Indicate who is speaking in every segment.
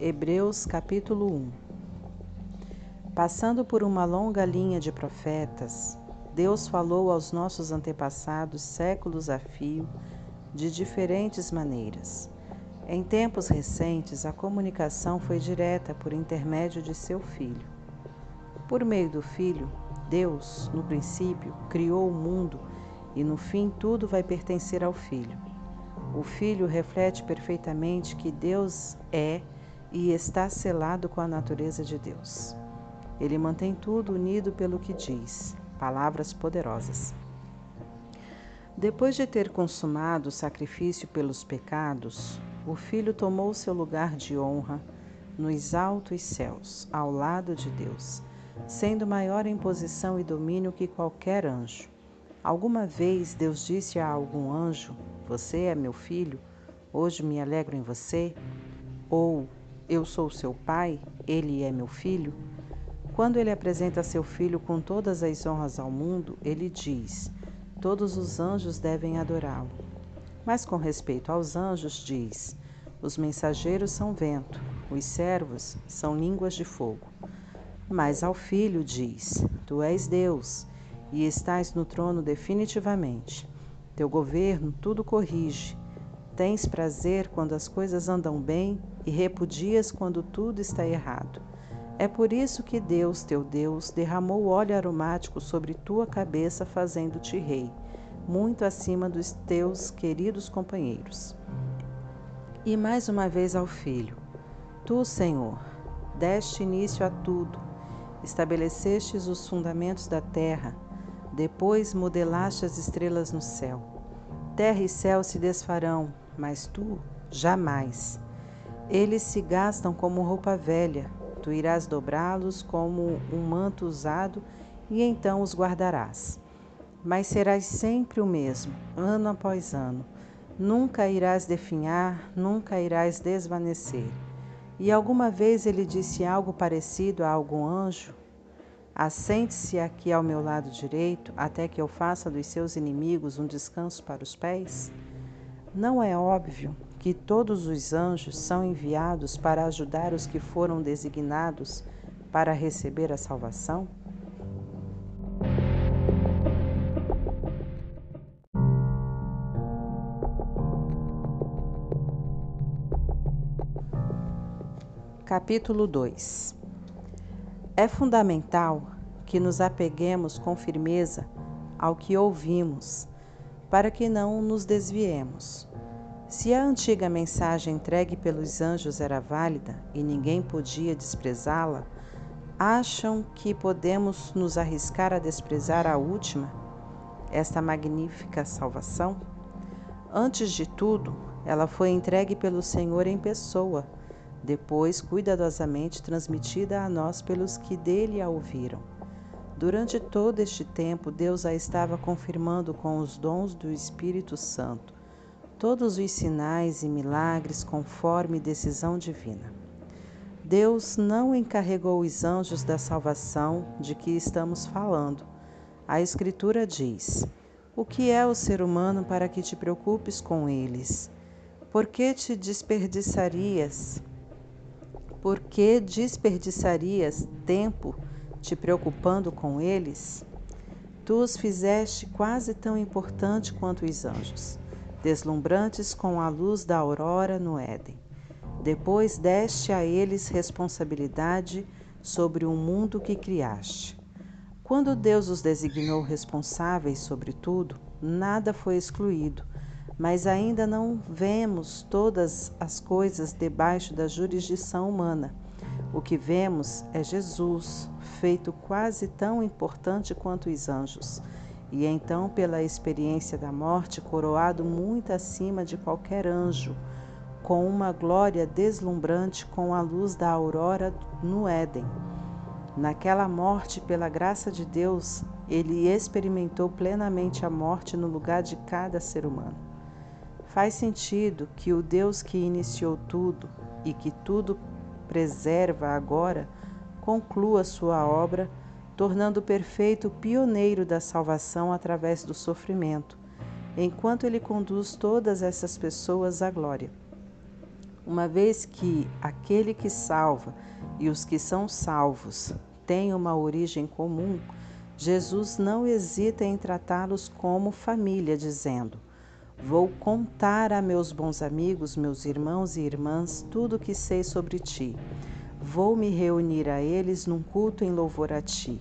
Speaker 1: Hebreus capítulo 1 Passando por uma longa linha de profetas, Deus falou aos nossos antepassados séculos a fio de diferentes maneiras. Em tempos recentes, a comunicação foi direta por intermédio de seu Filho. Por meio do Filho, Deus, no princípio, criou o mundo e no fim tudo vai pertencer ao Filho. O Filho reflete perfeitamente que Deus é e está selado com a natureza de Deus. Ele mantém tudo unido pelo que diz, palavras poderosas. Depois de ter consumado o sacrifício pelos pecados, o Filho tomou seu lugar de honra nos altos céus, ao lado de Deus, sendo maior em posição e domínio que qualquer anjo. Alguma vez Deus disse a algum anjo: Você é meu filho, hoje me alegro em você? Ou Eu sou seu pai, ele é meu filho? Quando ele apresenta seu filho com todas as honras ao mundo, ele diz: Todos os anjos devem adorá-lo. Mas com respeito aos anjos, diz: Os mensageiros são vento, os servos são línguas de fogo. Mas ao filho diz: Tu és Deus e estás no trono definitivamente. Teu governo tudo corrige. Tens prazer quando as coisas andam bem e repudias quando tudo está errado. É por isso que Deus, teu Deus, derramou óleo aromático sobre tua cabeça, fazendo-te rei muito acima dos teus queridos companheiros. E mais uma vez ao filho: Tu, Senhor, deste início a tudo, estabelecestes os fundamentos da terra, depois modelaste as estrelas no céu. Terra e céu se desfarão, mas tu jamais. Eles se gastam como roupa velha, tu irás dobrá-los como um manto usado e então os guardarás mas serás sempre o mesmo, ano após ano. Nunca irás definhar, nunca irás desvanecer. E alguma vez ele disse algo parecido a algum anjo? Assente-se aqui ao meu lado direito, até que eu faça dos seus inimigos um descanso para os pés? Não é óbvio que todos os anjos são enviados para ajudar os que foram designados para receber a salvação? Capítulo 2 É fundamental que nos apeguemos com firmeza ao que ouvimos, para que não nos desviemos. Se a antiga mensagem entregue pelos anjos era válida e ninguém podia desprezá-la, acham que podemos nos arriscar a desprezar a última, esta magnífica salvação? Antes de tudo, ela foi entregue pelo Senhor em pessoa depois cuidadosamente transmitida a nós pelos que dele a ouviram. Durante todo este tempo, Deus a estava confirmando com os dons do Espírito Santo, todos os sinais e milagres conforme decisão divina. Deus não encarregou os anjos da salvação de que estamos falando. A Escritura diz: O que é o ser humano para que te preocupes com eles? Por que te desperdiçarias por que desperdiçarias tempo te preocupando com eles? Tu os fizeste quase tão importante quanto os anjos, deslumbrantes com a luz da aurora no Éden. Depois deste a eles responsabilidade sobre o mundo que criaste. Quando Deus os designou responsáveis sobre tudo, nada foi excluído mas ainda não vemos todas as coisas debaixo da jurisdição humana. O que vemos é Jesus, feito quase tão importante quanto os anjos, e então, pela experiência da morte, coroado muito acima de qualquer anjo, com uma glória deslumbrante com a luz da aurora no Éden. Naquela morte, pela graça de Deus, ele experimentou plenamente a morte no lugar de cada ser humano. Faz sentido que o Deus que iniciou tudo e que tudo preserva agora conclua sua obra, tornando perfeito o pioneiro da salvação através do sofrimento, enquanto ele conduz todas essas pessoas à glória. uma vez que aquele que salva e os que são salvos têm uma origem comum, Jesus não hesita em tratá-los como família, dizendo: Vou contar a meus bons amigos, meus irmãos e irmãs, tudo o que sei sobre ti. Vou me reunir a eles num culto em louvor a ti.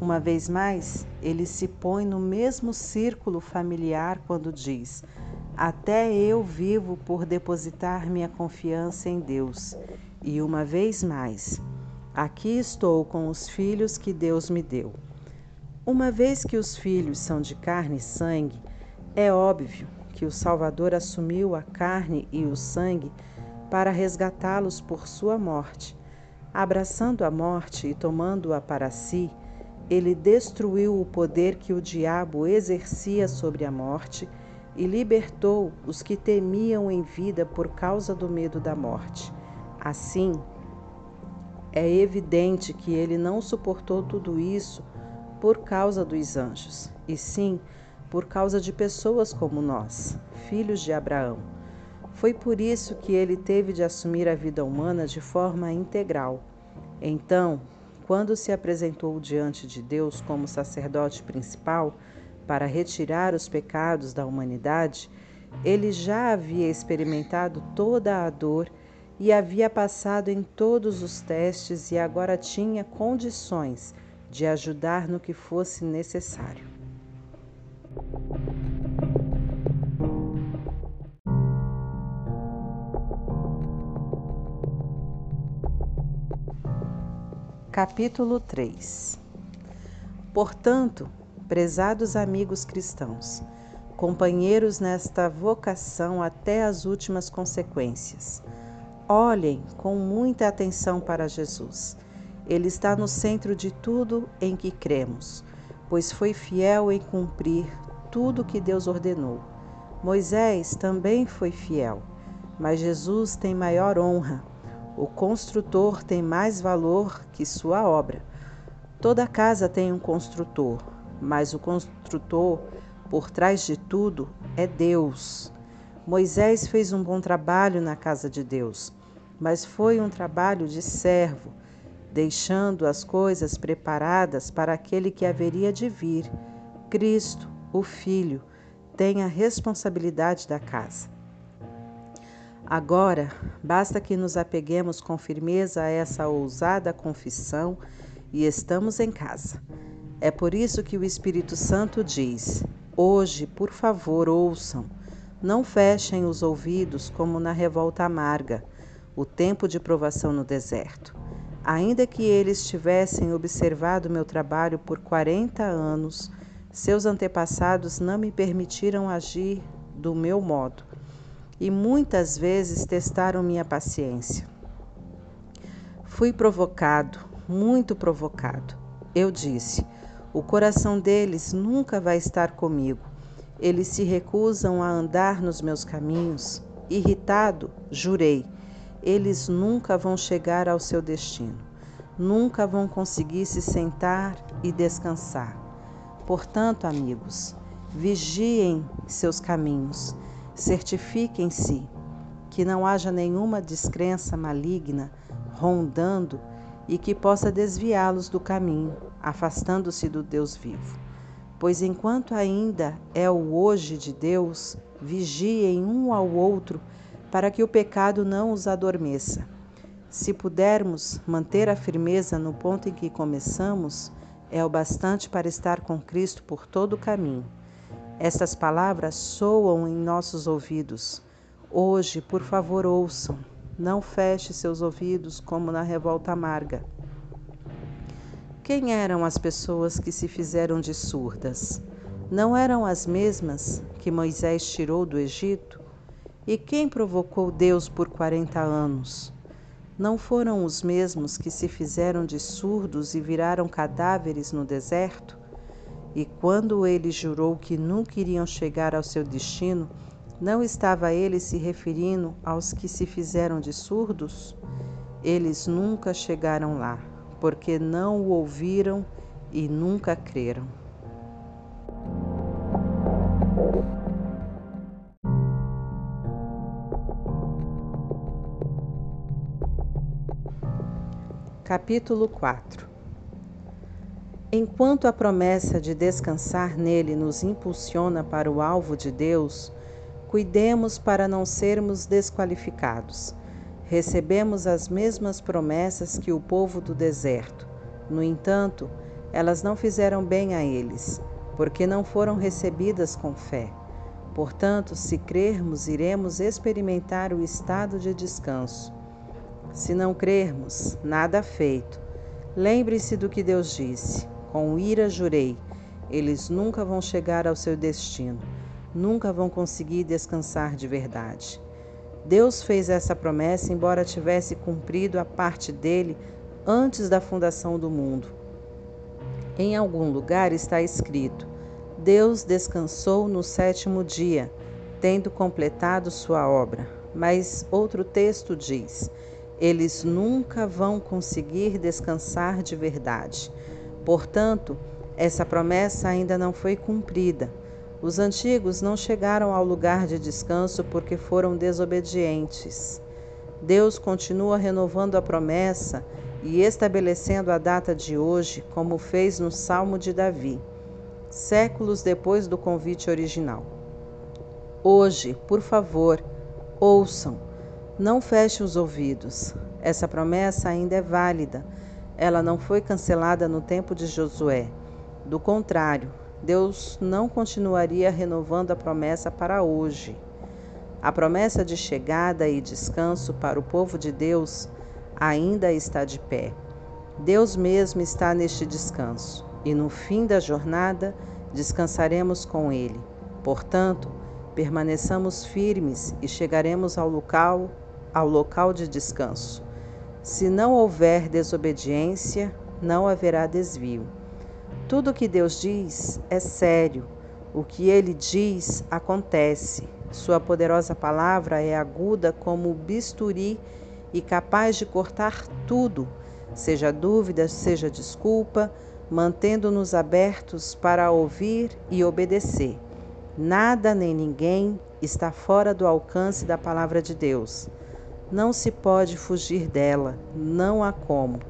Speaker 1: Uma vez mais, ele se põe no mesmo círculo familiar quando diz: Até eu vivo por depositar minha confiança em Deus. E uma vez mais, aqui estou com os filhos que Deus me deu. Uma vez que os filhos são de carne e sangue, é óbvio que o Salvador assumiu a carne e o sangue para resgatá-los por sua morte. Abraçando a morte e tomando-a para si, ele destruiu o poder que o diabo exercia sobre a morte e libertou os que temiam em vida por causa do medo da morte. Assim, é evidente que ele não suportou tudo isso por causa dos anjos, e sim por causa de pessoas como nós, filhos de Abraão. Foi por isso que ele teve de assumir a vida humana de forma integral. Então, quando se apresentou diante de Deus como sacerdote principal para retirar os pecados da humanidade, ele já havia experimentado toda a dor e havia passado em todos os testes e agora tinha condições de ajudar no que fosse necessário. Capítulo 3 Portanto, prezados amigos cristãos, companheiros nesta vocação até as últimas consequências, olhem com muita atenção para Jesus. Ele está no centro de tudo em que cremos, pois foi fiel em cumprir tudo que Deus ordenou. Moisés também foi fiel, mas Jesus tem maior honra o construtor tem mais valor que sua obra. Toda casa tem um construtor, mas o construtor, por trás de tudo, é Deus. Moisés fez um bom trabalho na casa de Deus, mas foi um trabalho de servo, deixando as coisas preparadas para aquele que haveria de vir. Cristo, o Filho, tem a responsabilidade da casa. Agora, basta que nos apeguemos com firmeza a essa ousada confissão e estamos em casa. É por isso que o Espírito Santo diz: Hoje, por favor, ouçam. Não fechem os ouvidos como na revolta amarga, o tempo de provação no deserto. Ainda que eles tivessem observado meu trabalho por 40 anos, seus antepassados não me permitiram agir do meu modo e muitas vezes testaram minha paciência. Fui provocado, muito provocado. Eu disse: o coração deles nunca vai estar comigo. Eles se recusam a andar nos meus caminhos. Irritado, jurei: eles nunca vão chegar ao seu destino. Nunca vão conseguir se sentar e descansar. Portanto, amigos, vigiem seus caminhos Certifiquem-se que não haja nenhuma descrença maligna rondando e que possa desviá-los do caminho, afastando-se do Deus vivo. Pois enquanto ainda é o hoje de Deus, vigiem um ao outro para que o pecado não os adormeça. Se pudermos manter a firmeza no ponto em que começamos, é o bastante para estar com Cristo por todo o caminho. Estas palavras soam em nossos ouvidos. Hoje, por favor, ouçam. Não feche seus ouvidos como na revolta amarga. Quem eram as pessoas que se fizeram de surdas? Não eram as mesmas que Moisés tirou do Egito? E quem provocou Deus por quarenta anos? Não foram os mesmos que se fizeram de surdos e viraram cadáveres no deserto? e quando ele jurou que nunca iriam chegar ao seu destino, não estava ele se referindo aos que se fizeram de surdos? Eles nunca chegaram lá, porque não o ouviram e nunca creram. Capítulo 4 Enquanto a promessa de descansar nele nos impulsiona para o alvo de Deus, cuidemos para não sermos desqualificados. Recebemos as mesmas promessas que o povo do deserto. No entanto, elas não fizeram bem a eles, porque não foram recebidas com fé. Portanto, se crermos, iremos experimentar o estado de descanso. Se não crermos, nada feito. Lembre-se do que Deus disse: Com ira jurei, eles nunca vão chegar ao seu destino, nunca vão conseguir descansar de verdade. Deus fez essa promessa, embora tivesse cumprido a parte dele antes da fundação do mundo. Em algum lugar está escrito: Deus descansou no sétimo dia, tendo completado sua obra. Mas outro texto diz: eles nunca vão conseguir descansar de verdade. Portanto, essa promessa ainda não foi cumprida. Os antigos não chegaram ao lugar de descanso porque foram desobedientes. Deus continua renovando a promessa e estabelecendo a data de hoje, como fez no Salmo de Davi, séculos depois do convite original. Hoje, por favor, ouçam não feche os ouvidos. Essa promessa ainda é válida. Ela não foi cancelada no tempo de Josué. Do contrário, Deus não continuaria renovando a promessa para hoje. A promessa de chegada e descanso para o povo de Deus ainda está de pé. Deus mesmo está neste descanso, e no fim da jornada descansaremos com Ele. Portanto, permaneçamos firmes e chegaremos ao local ao local de descanso. Se não houver desobediência, não haverá desvio. Tudo o que Deus diz é sério. O que ele diz acontece. Sua poderosa palavra é aguda como bisturi e capaz de cortar tudo, seja dúvida, seja desculpa, mantendo-nos abertos para ouvir e obedecer. Nada nem ninguém está fora do alcance da palavra de Deus. Não se pode fugir dela, não há como.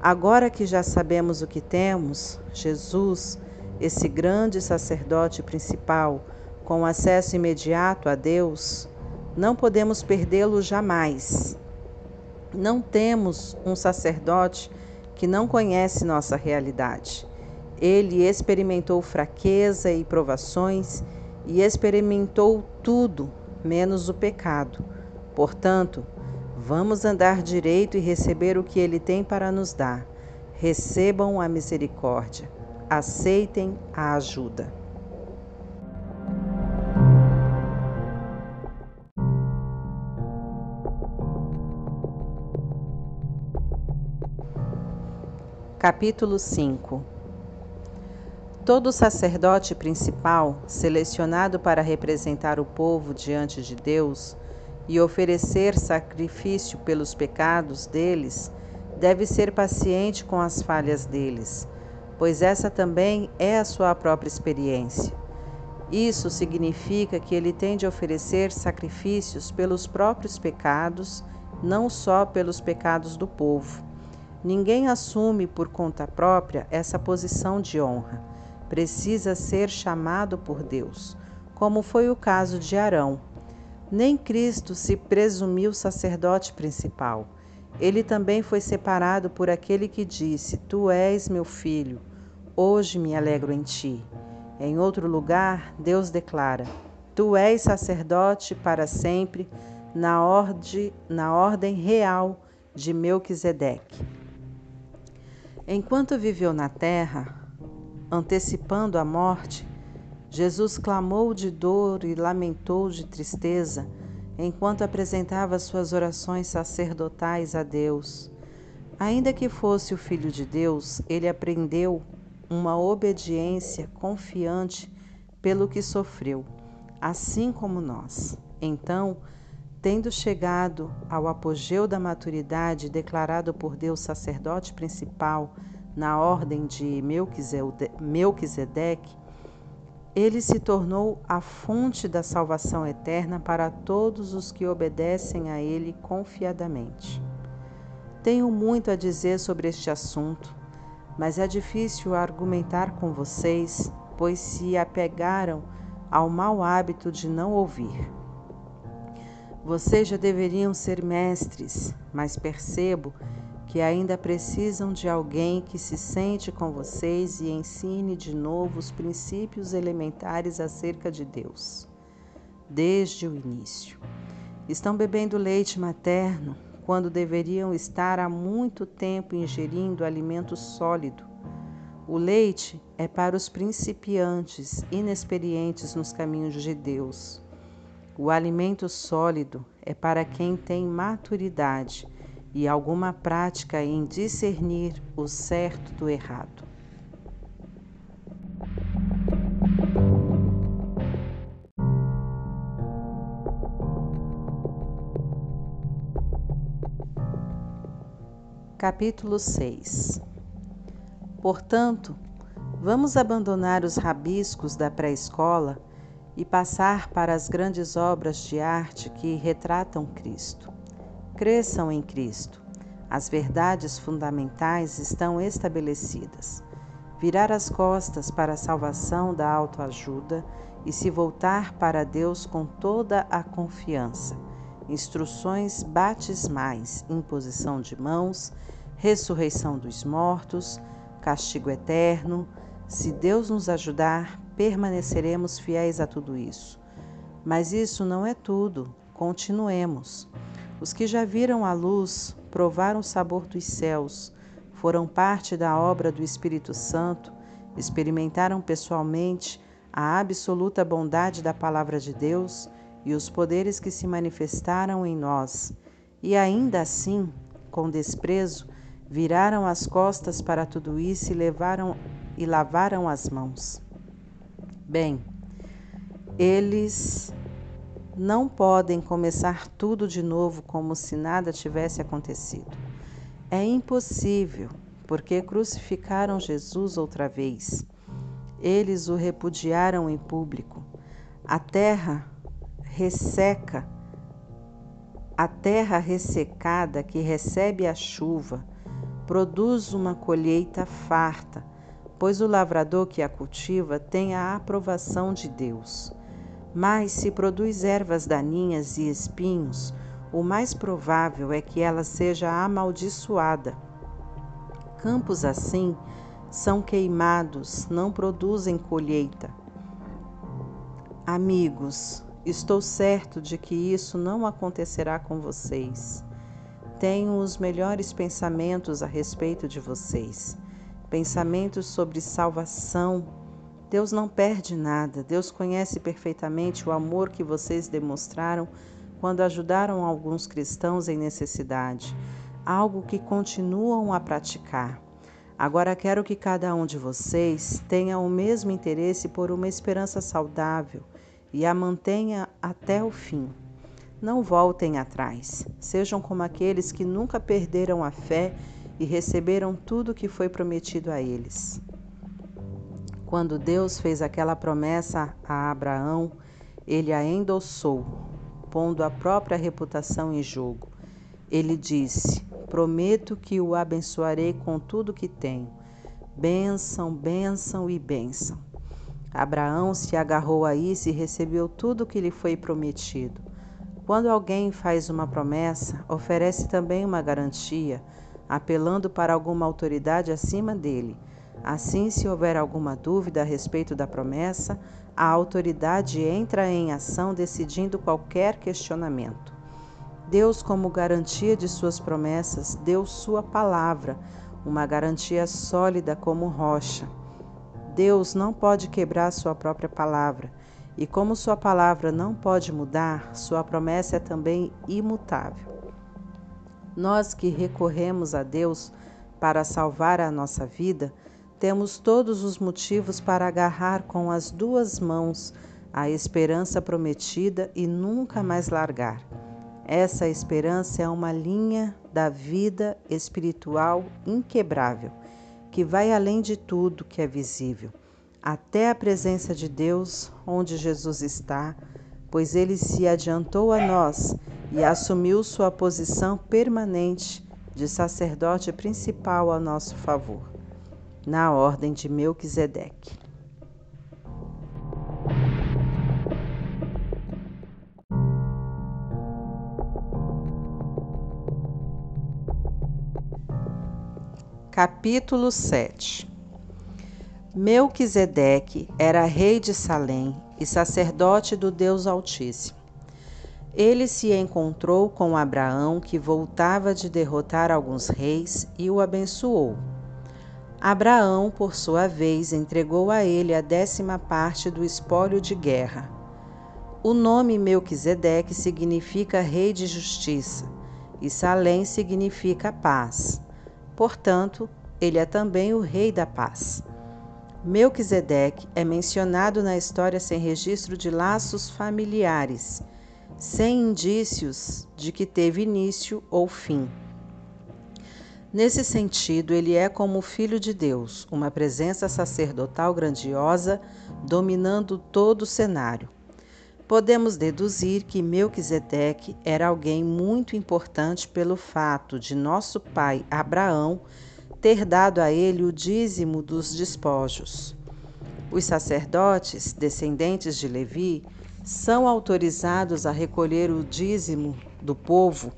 Speaker 1: Agora que já sabemos o que temos, Jesus, esse grande sacerdote principal, com acesso imediato a Deus, não podemos perdê-lo jamais. Não temos um sacerdote que não conhece nossa realidade. Ele experimentou fraqueza e provações e experimentou tudo, menos o pecado. Portanto, vamos andar direito e receber o que Ele tem para nos dar. Recebam a misericórdia, aceitem a ajuda. Capítulo 5 Todo sacerdote principal, selecionado para representar o povo diante de Deus, e oferecer sacrifício pelos pecados deles, deve ser paciente com as falhas deles, pois essa também é a sua própria experiência. Isso significa que ele tem de oferecer sacrifícios pelos próprios pecados, não só pelos pecados do povo. Ninguém assume por conta própria essa posição de honra. Precisa ser chamado por Deus, como foi o caso de Arão nem Cristo se presumiu sacerdote principal. Ele também foi separado por aquele que disse: Tu és meu filho, hoje me alegro em ti. Em outro lugar, Deus declara: Tu és sacerdote para sempre, na, orde, na ordem real de Melquisedeque. Enquanto viveu na terra, antecipando a morte, Jesus clamou de dor e lamentou de tristeza enquanto apresentava suas orações sacerdotais a Deus. Ainda que fosse o Filho de Deus, ele aprendeu uma obediência confiante pelo que sofreu, assim como nós. Então, tendo chegado ao apogeu da maturidade declarado por Deus sacerdote principal na ordem de Melquisedeque, ele se tornou a fonte da salvação eterna para todos os que obedecem a Ele confiadamente. Tenho muito a dizer sobre este assunto, mas é difícil argumentar com vocês, pois se apegaram ao mau hábito de não ouvir. Vocês já deveriam ser mestres, mas percebo que ainda precisam de alguém que se sente com vocês e ensine de novo os princípios elementares acerca de Deus, desde o início. Estão bebendo leite materno quando deveriam estar há muito tempo ingerindo alimento sólido. O leite é para os principiantes, inexperientes nos caminhos de Deus. O alimento sólido é para quem tem maturidade e alguma prática em discernir o certo do errado. Capítulo 6 Portanto, vamos abandonar os rabiscos da pré-escola e passar para as grandes obras de arte que retratam Cristo. Cresçam em Cristo. As verdades fundamentais estão estabelecidas. Virar as costas para a salvação da autoajuda e se voltar para Deus com toda a confiança. Instruções batismais, imposição de mãos, ressurreição dos mortos, castigo eterno. Se Deus nos ajudar, permaneceremos fiéis a tudo isso. Mas isso não é tudo. Continuemos. Os que já viram a luz, provaram o sabor dos céus, foram parte da obra do Espírito Santo, experimentaram pessoalmente a absoluta bondade da palavra de Deus e os poderes que se manifestaram em nós, e ainda assim, com desprezo, viraram as costas para tudo isso e levaram e lavaram as mãos. Bem, eles não podem começar tudo de novo como se nada tivesse acontecido. É impossível, porque crucificaram Jesus outra vez. Eles o repudiaram em público. A terra resseca, a terra ressecada que recebe a chuva, produz uma colheita farta, pois o lavrador que a cultiva tem a aprovação de Deus. Mas se produz ervas daninhas e espinhos, o mais provável é que ela seja amaldiçoada. Campos assim são queimados, não produzem colheita. Amigos, estou certo de que isso não acontecerá com vocês. Tenho os melhores pensamentos a respeito de vocês, pensamentos sobre salvação Deus não perde nada. Deus conhece perfeitamente o amor que vocês demonstraram quando ajudaram alguns cristãos em necessidade, algo que continuam a praticar. Agora quero que cada um de vocês tenha o mesmo interesse por uma esperança saudável e a mantenha até o fim. Não voltem atrás. Sejam como aqueles que nunca perderam a fé e receberam tudo o que foi prometido a eles. Quando Deus fez aquela promessa a Abraão, ele a endossou, pondo a própria reputação em jogo. Ele disse: Prometo que o abençoarei com tudo que tenho. Bênção, bênção e bênção. Abraão se agarrou a isso e recebeu tudo o que lhe foi prometido. Quando alguém faz uma promessa, oferece também uma garantia, apelando para alguma autoridade acima dele. Assim, se houver alguma dúvida a respeito da promessa, a autoridade entra em ação decidindo qualquer questionamento. Deus, como garantia de suas promessas, deu sua palavra, uma garantia sólida como rocha. Deus não pode quebrar sua própria palavra, e como sua palavra não pode mudar, sua promessa é também imutável. Nós que recorremos a Deus para salvar a nossa vida, temos todos os motivos para agarrar com as duas mãos a esperança prometida e nunca mais largar. Essa esperança é uma linha da vida espiritual inquebrável, que vai além de tudo que é visível, até a presença de Deus, onde Jesus está, pois ele se adiantou a nós e assumiu sua posição permanente de sacerdote principal a nosso favor, na ordem de Melquisedeque. Capítulo 7 Melquisedeque era rei de Salém e sacerdote do Deus Altíssimo. Ele se encontrou com Abraão, que voltava de derrotar alguns reis, e o abençoou. Abraão, por sua vez, entregou a ele a décima parte do espólio de guerra. O nome Melquisedeque significa rei de justiça, e Salém significa paz. Portanto, ele é também o Rei da Paz. Melquisedeque é mencionado na história sem registro de laços familiares, sem indícios de que teve início ou fim. Nesse sentido, ele é como o Filho de Deus, uma presença sacerdotal grandiosa dominando todo o cenário. Podemos deduzir que Melquisedeque era alguém muito importante pelo fato de nosso pai Abraão ter dado a ele o dízimo dos despojos. Os sacerdotes, descendentes de Levi, são autorizados a recolher o dízimo do povo,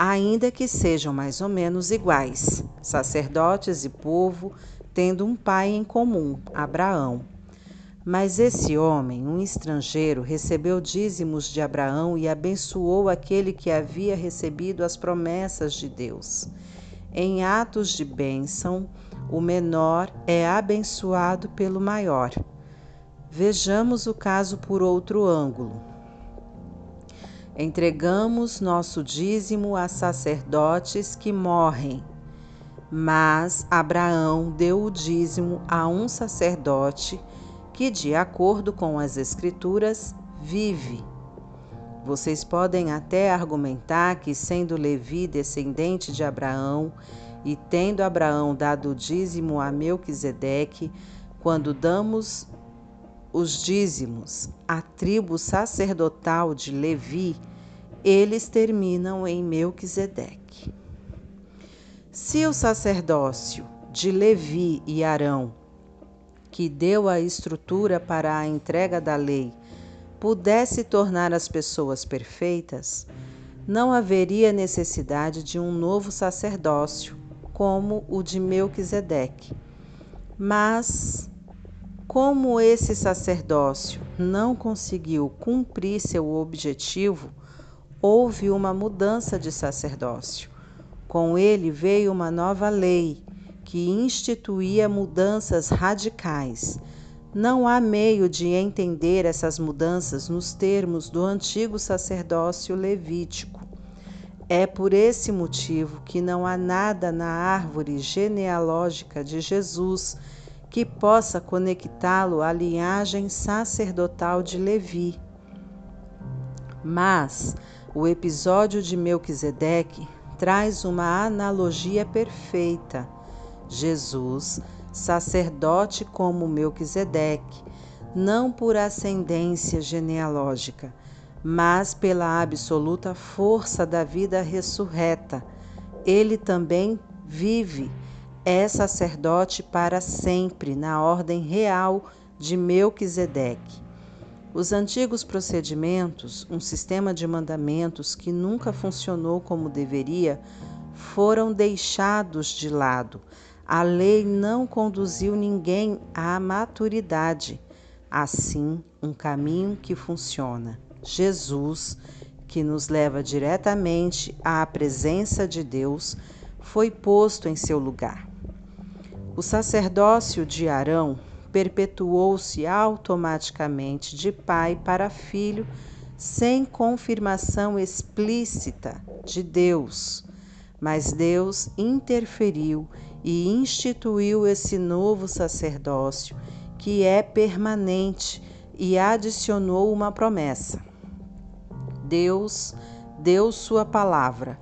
Speaker 1: ainda que sejam mais ou menos iguais, sacerdotes e povo tendo um pai em comum, Abraão. Mas esse homem, um estrangeiro, recebeu dízimos de Abraão e abençoou aquele que havia recebido as promessas de Deus. Em atos de bênção, o menor é abençoado pelo maior. Vejamos o caso por outro ângulo. Entregamos nosso dízimo a sacerdotes que morrem, mas Abraão deu o dízimo a um sacerdote que, de acordo com as Escrituras, vive. Vocês podem até argumentar que, sendo Levi descendente de Abraão e tendo Abraão dado o dízimo a Melquisedeque, quando damos os dízimos à tribo sacerdotal de Levi, eles terminam em Melquisedeque. Se o sacerdócio de Levi e Arão que deu a estrutura para a entrega da lei, pudesse tornar as pessoas perfeitas, não haveria necessidade de um novo sacerdócio, como o de Melquisedeque. Mas, como esse sacerdócio não conseguiu cumprir seu objetivo, houve uma mudança de sacerdócio. Com ele veio uma nova lei que instituía mudanças radicais. Não há meio de entender essas mudanças nos termos do antigo sacerdócio levítico. É por esse motivo que não há nada na árvore genealógica de Jesus que possa conectá-lo à linhagem sacerdotal de Levi. Mas o episódio de Melquisedeque traz uma analogia perfeita Jesus, sacerdote como Melquisedeque, não por ascendência genealógica, mas pela absoluta força da vida ressurreta. Ele também vive, é sacerdote para sempre na ordem real de Melquisedeque. Os antigos procedimentos, um sistema de mandamentos que nunca funcionou como deveria, foram deixados de lado a lei não conduziu ninguém à maturidade. Assim, um caminho que funciona. Jesus, que nos leva diretamente à presença de Deus, foi posto em seu lugar. O sacerdócio de Arão perpetuou-se automaticamente de pai para filho, sem confirmação explícita de Deus. Mas Deus interferiu e instituiu esse novo sacerdócio, que é permanente, e adicionou uma promessa. Deus deu sua palavra,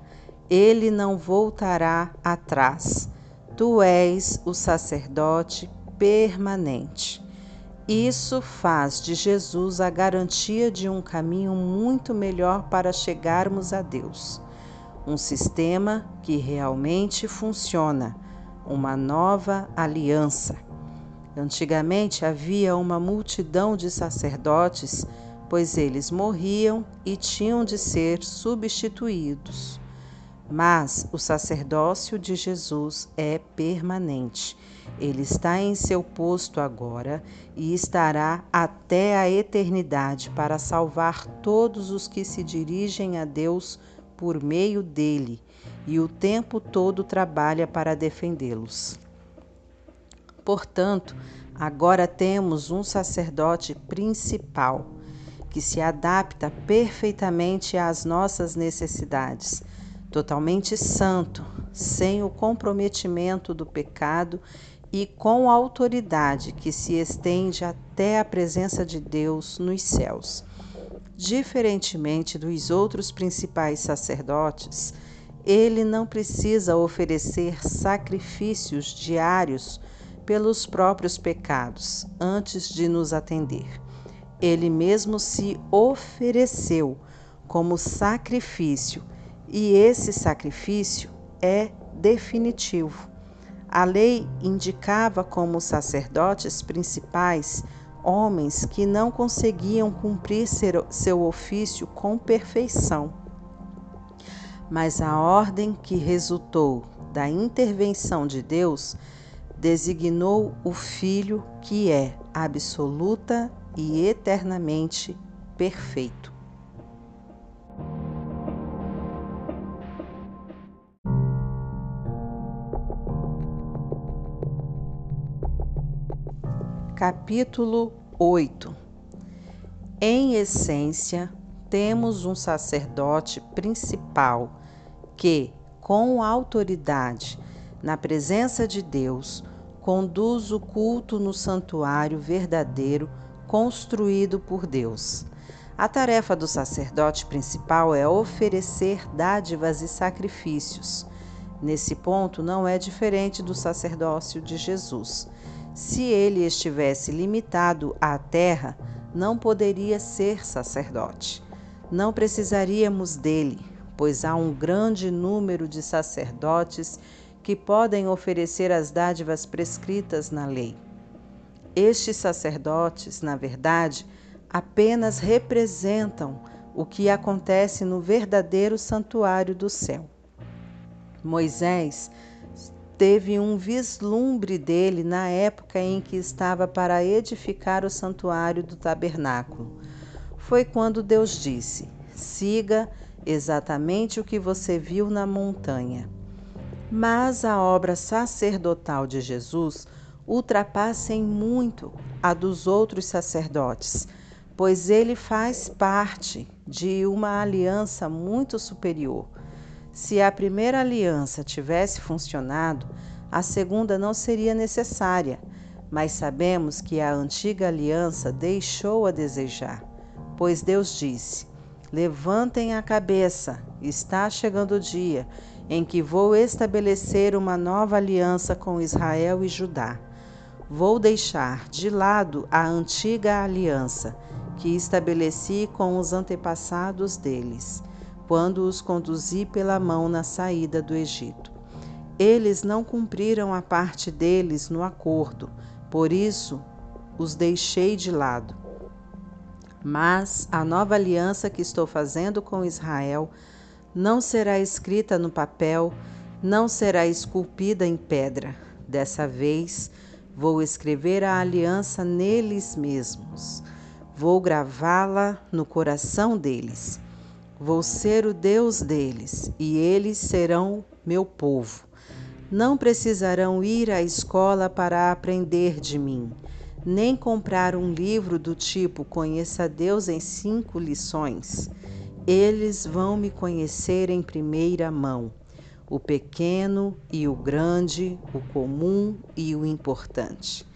Speaker 1: ele não voltará atrás. Tu és o sacerdote permanente. Isso faz de Jesus a garantia de um caminho muito melhor para chegarmos a Deus. um sistema que realmente funciona, uma nova aliança. Antigamente havia uma multidão de sacerdotes, pois eles morriam e tinham de ser substituídos. Mas o sacerdócio de Jesus é permanente. Ele está em seu posto agora e estará até a eternidade para salvar todos os que se dirigem a Deus por meio dele, e o tempo todo trabalha para defendê-los. Portanto, agora temos um sacerdote principal que se adapta perfeitamente às nossas necessidades, totalmente santo, sem o comprometimento do pecado e com autoridade que se estende até a presença de Deus nos céus. Diferentemente dos outros principais sacerdotes, ele não precisa oferecer sacrifícios diários pelos próprios pecados antes de nos atender. Ele mesmo se ofereceu como sacrifício e esse sacrifício é definitivo. A lei indicava como sacerdotes principais homens que não conseguiam cumprir seu ofício com perfeição. Mas a ordem que resultou da intervenção de Deus designou o Filho que é absoluta e eternamente perfeito. Capítulo 8 Em essência, temos um sacerdote principal que, com autoridade, na presença de Deus, conduz o culto no santuário verdadeiro construído por Deus. A tarefa do sacerdote principal é oferecer dádivas e sacrifícios. Nesse ponto, não é diferente do sacerdócio de Jesus. Se ele estivesse limitado à terra, não poderia ser sacerdote. Não precisaríamos dele, pois há um grande número de sacerdotes que podem oferecer as dádivas prescritas na lei. Estes sacerdotes, na verdade, apenas representam o que acontece no verdadeiro santuário do céu. Moisés teve um vislumbre dele na época em que estava para edificar o santuário do tabernáculo. Foi quando Deus disse: Siga exatamente o que você viu na montanha. Mas a obra sacerdotal de Jesus ultrapassa em muito a dos outros sacerdotes, pois ele faz parte de uma aliança muito superior. Se a primeira aliança tivesse funcionado, a segunda não seria necessária, mas sabemos que a antiga aliança deixou a desejar, pois Deus disse: Levantem a cabeça, está chegando o dia em que vou estabelecer uma nova aliança com Israel e Judá. Vou deixar de lado a antiga aliança que estabeleci com os antepassados deles, quando os conduzi pela mão na saída do Egito. Eles não cumpriram a parte deles no acordo, por isso os deixei de lado. Mas a nova aliança que estou fazendo com Israel não será escrita no papel, não será esculpida em pedra. Dessa vez, vou escrever a aliança neles mesmos. Vou gravá-la no coração deles. Vou ser o Deus deles e eles serão meu povo. Não precisarão ir à escola para aprender de mim, nem comprar um livro do tipo Conheça Deus em cinco lições. Eles vão me conhecer em primeira mão, o pequeno e o grande, o comum e o importante.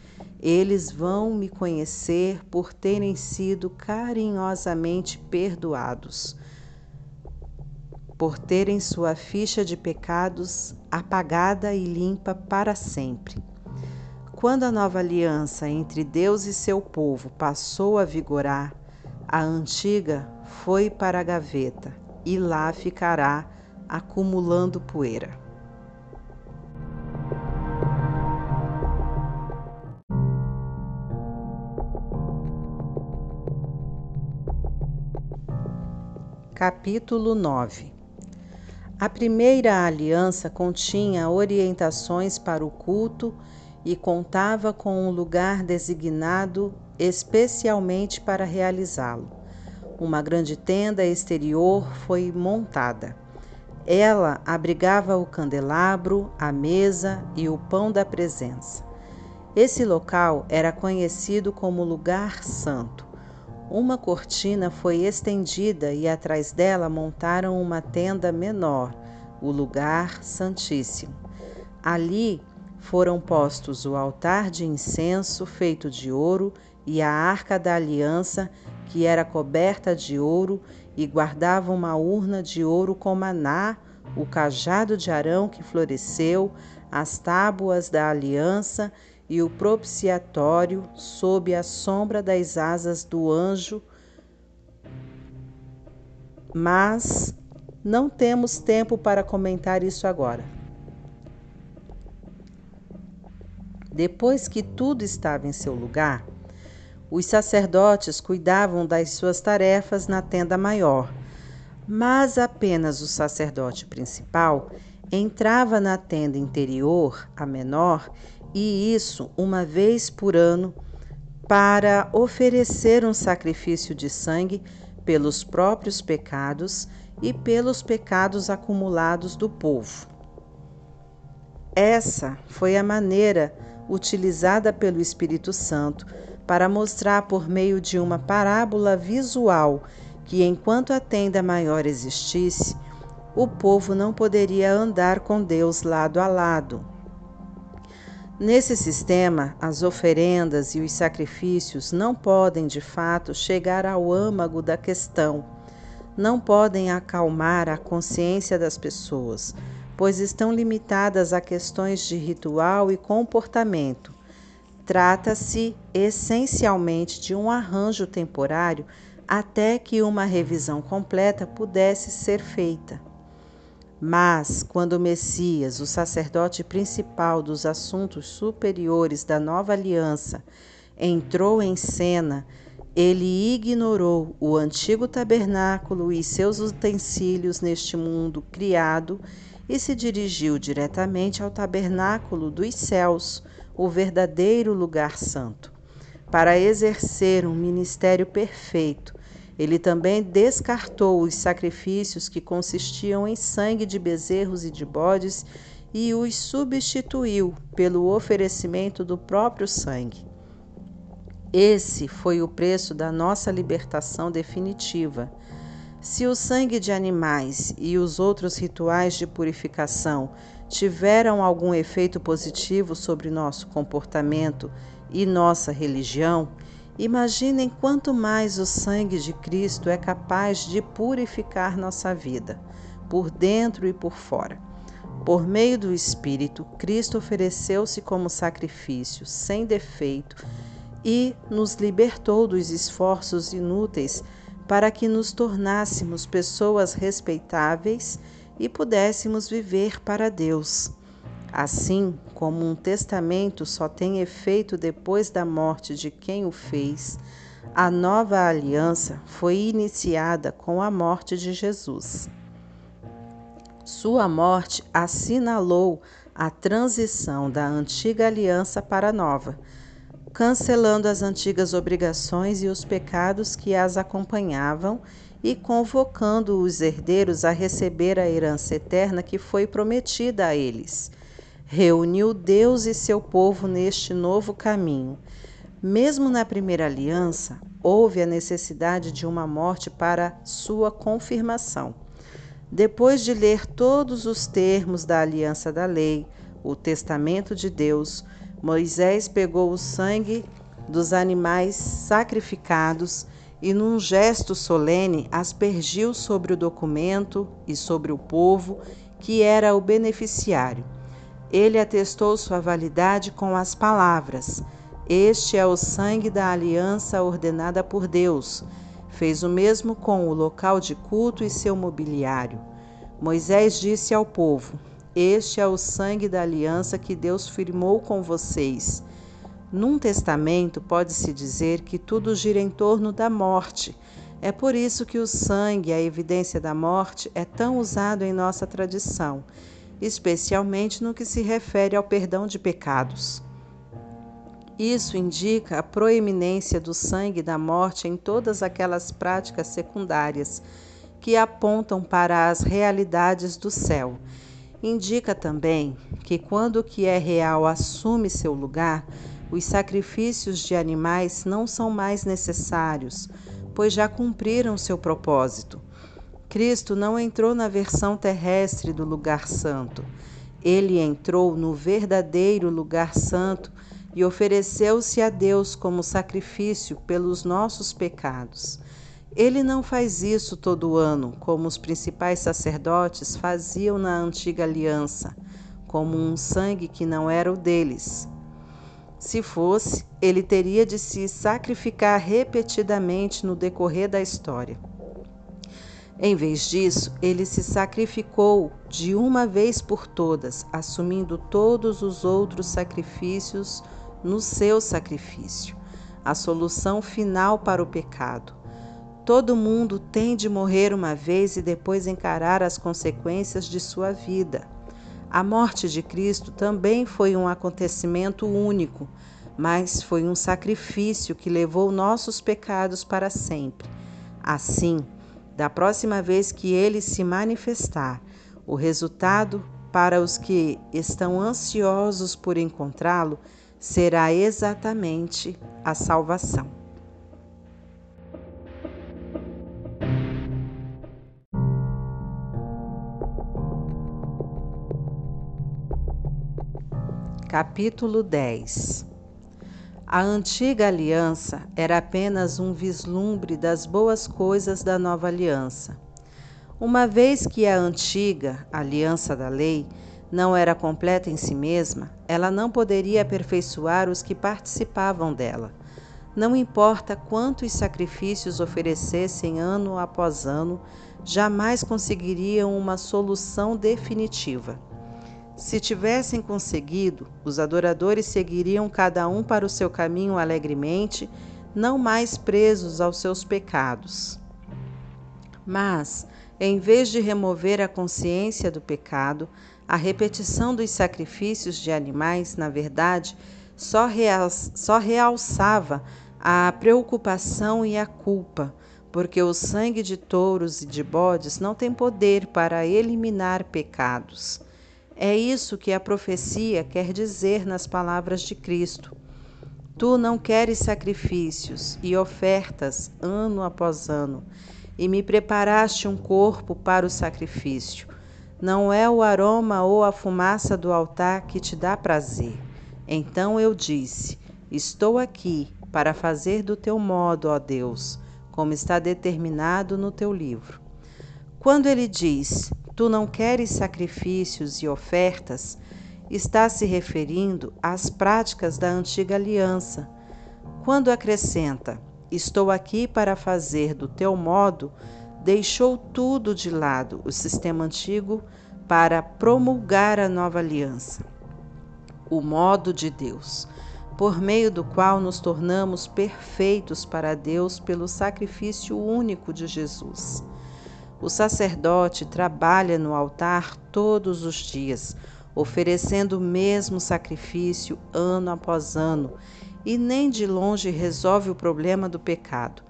Speaker 1: Eles vão me conhecer por terem sido carinhosamente perdoados, por terem sua ficha de pecados apagada e limpa para sempre. Quando a nova aliança entre Deus e seu povo passou a vigorar, a antiga foi para a gaveta e lá ficará acumulando poeira. Capítulo 9 A primeira aliança continha orientações para o culto e contava com um lugar designado especialmente para realizá-lo. Uma grande tenda exterior foi montada. Ela abrigava o candelabro, a mesa e o pão da presença. Esse local era conhecido como Lugar Santo. Uma cortina foi estendida e atrás dela montaram uma tenda menor, o Lugar Santíssimo. Ali foram postos o altar de incenso feito de ouro e a arca da aliança, que era coberta de ouro e guardava uma urna de ouro com maná, o cajado de Arão que floresceu, as tábuas da aliança e o propiciatório sob a sombra das asas do anjo. Mas não temos tempo para comentar isso agora. Depois que tudo estava em seu lugar, os sacerdotes cuidavam das suas tarefas na tenda maior, mas apenas o sacerdote principal entrava na tenda interior, a menor, e isso uma vez por ano, para oferecer um sacrifício de sangue pelos próprios pecados e pelos pecados acumulados do povo. Essa foi a maneira utilizada pelo Espírito Santo para mostrar por meio de uma parábola visual que enquanto a tenda maior existisse, o povo não poderia andar com Deus lado a lado. Nesse sistema, as oferendas e os sacrifícios não podem, de fato, chegar ao âmago da questão, não podem acalmar a consciência das pessoas, pois estão limitadas a questões de ritual e comportamento. Trata-se essencialmente de um arranjo temporário até que uma revisão completa pudesse ser feita. Mas, quando o Messias, o sacerdote principal dos assuntos superiores da nova aliança, entrou em cena, ele ignorou o antigo tabernáculo e seus utensílios neste mundo criado e se dirigiu diretamente ao tabernáculo dos céus, o verdadeiro lugar santo. Para exercer um ministério perfeito, ele também descartou os sacrifícios que consistiam em sangue de bezerros e de bodes e os substituiu pelo oferecimento do próprio sangue. Esse foi o preço da nossa libertação definitiva se o sangue de animais e os outros rituais de purificação tiveram algum efeito positivo sobre nosso comportamento e nossa religião, imaginem quanto mais o sangue de Cristo é capaz de purificar nossa vida, por dentro e por fora. Por meio do Espírito, Cristo ofereceu-se como sacrifício, sem defeito, e nos libertou dos esforços inúteis para que nos tornássemos pessoas respeitáveis e pudéssemos viver para Deus. Assim como um testamento só tem efeito depois da morte de quem o fez, a nova aliança foi iniciada com a morte de Jesus. Sua morte assinalou a transição da antiga aliança para a nova cancelando as antigas obrigações e os pecados que as acompanhavam e convocando os herdeiros a receber a herança eterna que foi prometida a eles. Reuniu Deus e seu povo neste novo caminho. Mesmo na primeira aliança, houve a necessidade de uma morte para sua confirmação. Depois de ler todos os termos da aliança da lei, o testamento de Deus, Moisés pegou o sangue dos animais sacrificados e, num gesto solene, aspergiu sobre o documento e sobre o povo que era o beneficiário. Ele atestou sua validade com as palavras: Este é o sangue da aliança ordenada por Deus. Fez o mesmo com o local de culto e seu mobiliário. Moisés disse ao povo: Este é o sangue da aliança que Deus firmou com vocês. Num testamento, pode-se dizer que tudo gira em torno da morte. É por isso que o sangue, a evidência da morte, é tão usado em nossa tradição, especialmente no que se refere ao perdão de pecados. Isso indica a proeminência do sangue da morte em todas aquelas práticas secundárias que apontam para as realidades do céu. Indica também que quando o que é real assume seu lugar, os sacrifícios de animais não são mais necessários, pois já cumpriram seu propósito. Cristo não entrou na versão terrestre do lugar santo. Ele entrou no verdadeiro lugar santo e ofereceu-se a Deus como sacrifício pelos nossos pecados. Ele não faz isso todo ano, como os principais sacerdotes faziam na antiga aliança, como um sangue que não era o deles. Se fosse, ele teria de se sacrificar repetidamente no decorrer da história. Em vez disso, ele se sacrificou de uma vez por todas, assumindo todos os outros sacrifícios no seu sacrifício, a solução final para o pecado. Todo mundo tem de morrer uma vez e depois encarar as consequências de sua vida. A morte de Cristo também foi um acontecimento único, mas foi um sacrifício que levou nossos pecados para sempre. Assim, da próxima vez que ele se manifestar, o resultado para os que estão ansiosos por encontrá-lo será exatamente a salvação. Capítulo 10 A antiga aliança era apenas um vislumbre das boas coisas da nova aliança. Uma vez que a antiga aliança da lei não era completa em si mesma, ela não poderia aperfeiçoar os que participavam dela. Não importa quantos sacrifícios oferecessem ano após ano, jamais conseguiriam uma solução definitiva. Se tivessem conseguido, os adoradores seguiriam cada um para o seu caminho alegremente, não mais presos aos seus pecados. Mas, em vez de remover a consciência do pecado, a repetição dos sacrifícios de animais, na verdade, só, só realçava a preocupação e a culpa, porque o sangue de touros e de bodes não tem poder para eliminar pecados. É isso que a profecia quer dizer nas palavras de Cristo. Tu não queres sacrifícios e ofertas ano após ano, e me preparaste um corpo para o sacrifício. Não é o aroma ou a fumaça do altar que te dá prazer. Então eu disse: Estou aqui para fazer do teu modo, ó Deus, como está determinado no teu livro. Quando ele diz: Tu não queres sacrifícios e ofertas, está se referindo às práticas da antiga aliança. Quando acrescenta: Estou aqui para fazer do teu modo, deixou tudo de lado, o sistema antigo, para promulgar a nova aliança, o modo de Deus, por meio do qual nos tornamos perfeitos para Deus pelo sacrifício único de Jesus. O sacerdote trabalha no altar todos os dias, oferecendo o mesmo sacrifício ano após ano, e nem de longe resolve o problema do pecado.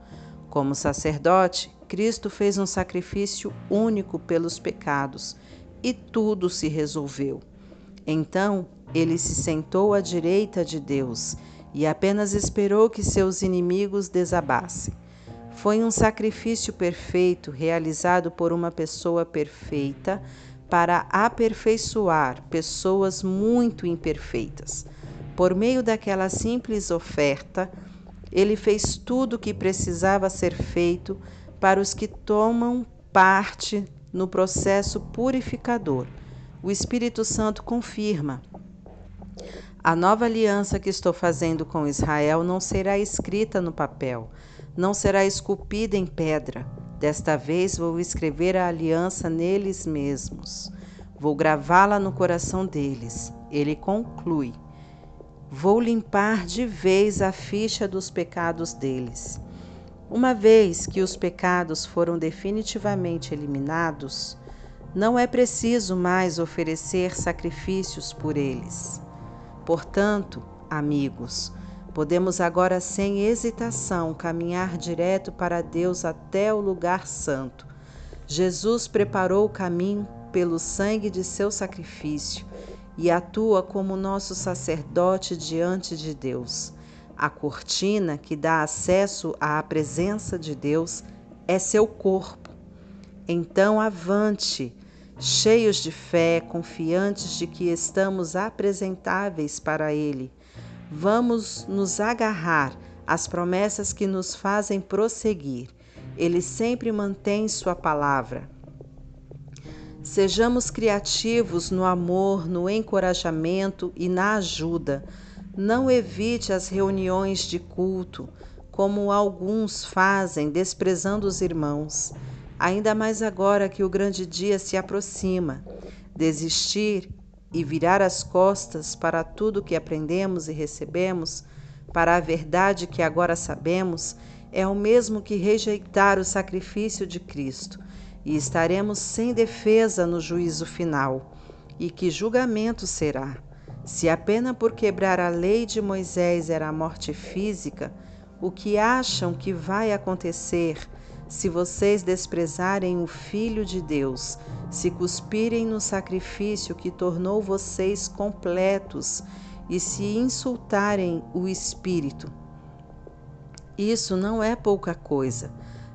Speaker 1: Como sacerdote, Cristo fez um sacrifício único pelos pecados e tudo se resolveu. Então ele se sentou à direita de Deus e apenas esperou que seus inimigos desabassem. Foi um sacrifício perfeito realizado por uma pessoa perfeita para aperfeiçoar pessoas muito imperfeitas. Por meio daquela simples oferta, ele fez tudo o que precisava ser feito para os que tomam parte no processo purificador. O Espírito Santo confirma. A nova aliança que estou fazendo com Israel não será escrita no papel, não será esculpida em pedra. Desta vez vou escrever a aliança neles mesmos. Vou gravá-la no coração deles. Ele conclui: Vou limpar de vez a ficha dos pecados deles. Uma vez que os pecados foram definitivamente eliminados, não é preciso mais oferecer sacrifícios por eles. Portanto, amigos, Podemos agora, sem hesitação, caminhar direto para Deus até o lugar santo. Jesus preparou o caminho pelo sangue de seu sacrifício e atua como nosso sacerdote diante de Deus. A cortina que dá acesso à presença de Deus é seu corpo. Então, avante, cheios de fé, confiantes de que estamos apresentáveis para Ele Vamos nos agarrar às promessas que nos fazem prosseguir. Ele sempre mantém Sua palavra. Sejamos criativos no amor, no encorajamento e na ajuda. Não evite as reuniões de culto, como alguns fazem, desprezando os irmãos. Ainda mais agora que o grande dia se aproxima. Desistir e virar as costas para tudo que aprendemos e recebemos, para a verdade que agora sabemos, é o mesmo que rejeitar o sacrifício de Cristo, e estaremos sem defesa no juízo final. E que julgamento será? Se a pena por quebrar a lei de Moisés era a morte física, o que acham que vai acontecer se vocês desprezarem o Filho de Deus, se cuspirem no sacrifício que tornou vocês completos e se insultarem o Espírito. Isso não é pouca coisa.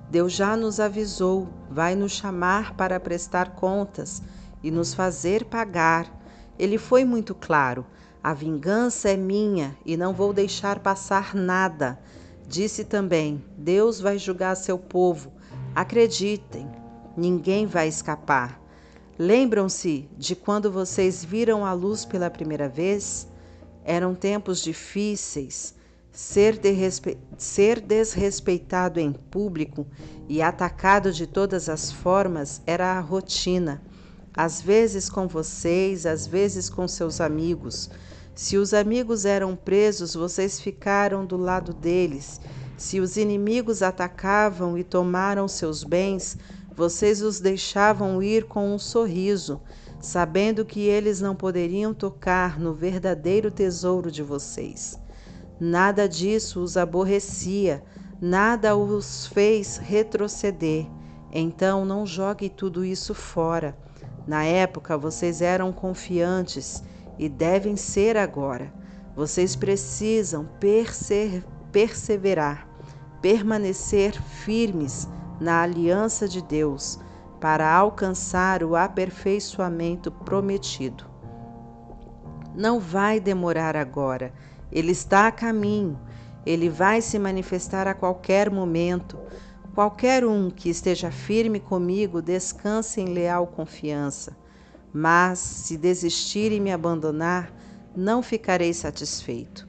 Speaker 1: Deus já nos avisou, vai nos chamar para prestar contas e nos fazer pagar. Ele foi muito claro: a vingança é minha e não vou deixar passar nada. Disse também: Deus vai julgar seu povo. Acreditem, ninguém vai escapar. Lembram-se de quando vocês viram a luz pela primeira vez? Eram tempos difíceis. Ser, ser desrespeitado em público e atacado de todas as formas era a rotina. Às vezes com vocês, às vezes com seus amigos. Se os amigos eram presos, vocês ficaram do lado deles. Se os inimigos atacavam e tomaram seus bens, vocês os deixavam ir com um sorriso, sabendo que eles não poderiam tocar no verdadeiro tesouro de vocês. Nada disso os aborrecia, nada os fez retroceder. Então não jogue tudo isso fora. Na época vocês eram confiantes e devem ser agora. Vocês precisam perseverar, permanecer firmes na aliança de Deus para alcançar o aperfeiçoamento prometido. Não vai demorar agora, ele está a caminho, ele vai se manifestar a qualquer momento. Qualquer um que esteja firme comigo descanse em leal confiança. Mas, se desistir e me abandonar, não ficarei satisfeito.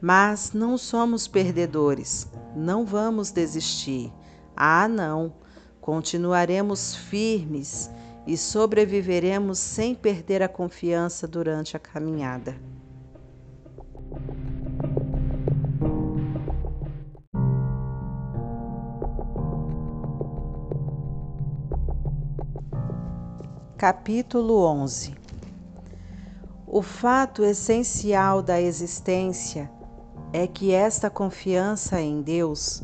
Speaker 1: Mas não somos perdedores, não vamos desistir. Ah, não! Continuaremos firmes e sobreviveremos sem perder a confiança durante a caminhada. Capítulo 11 O fato essencial da existência é que esta confiança em Deus,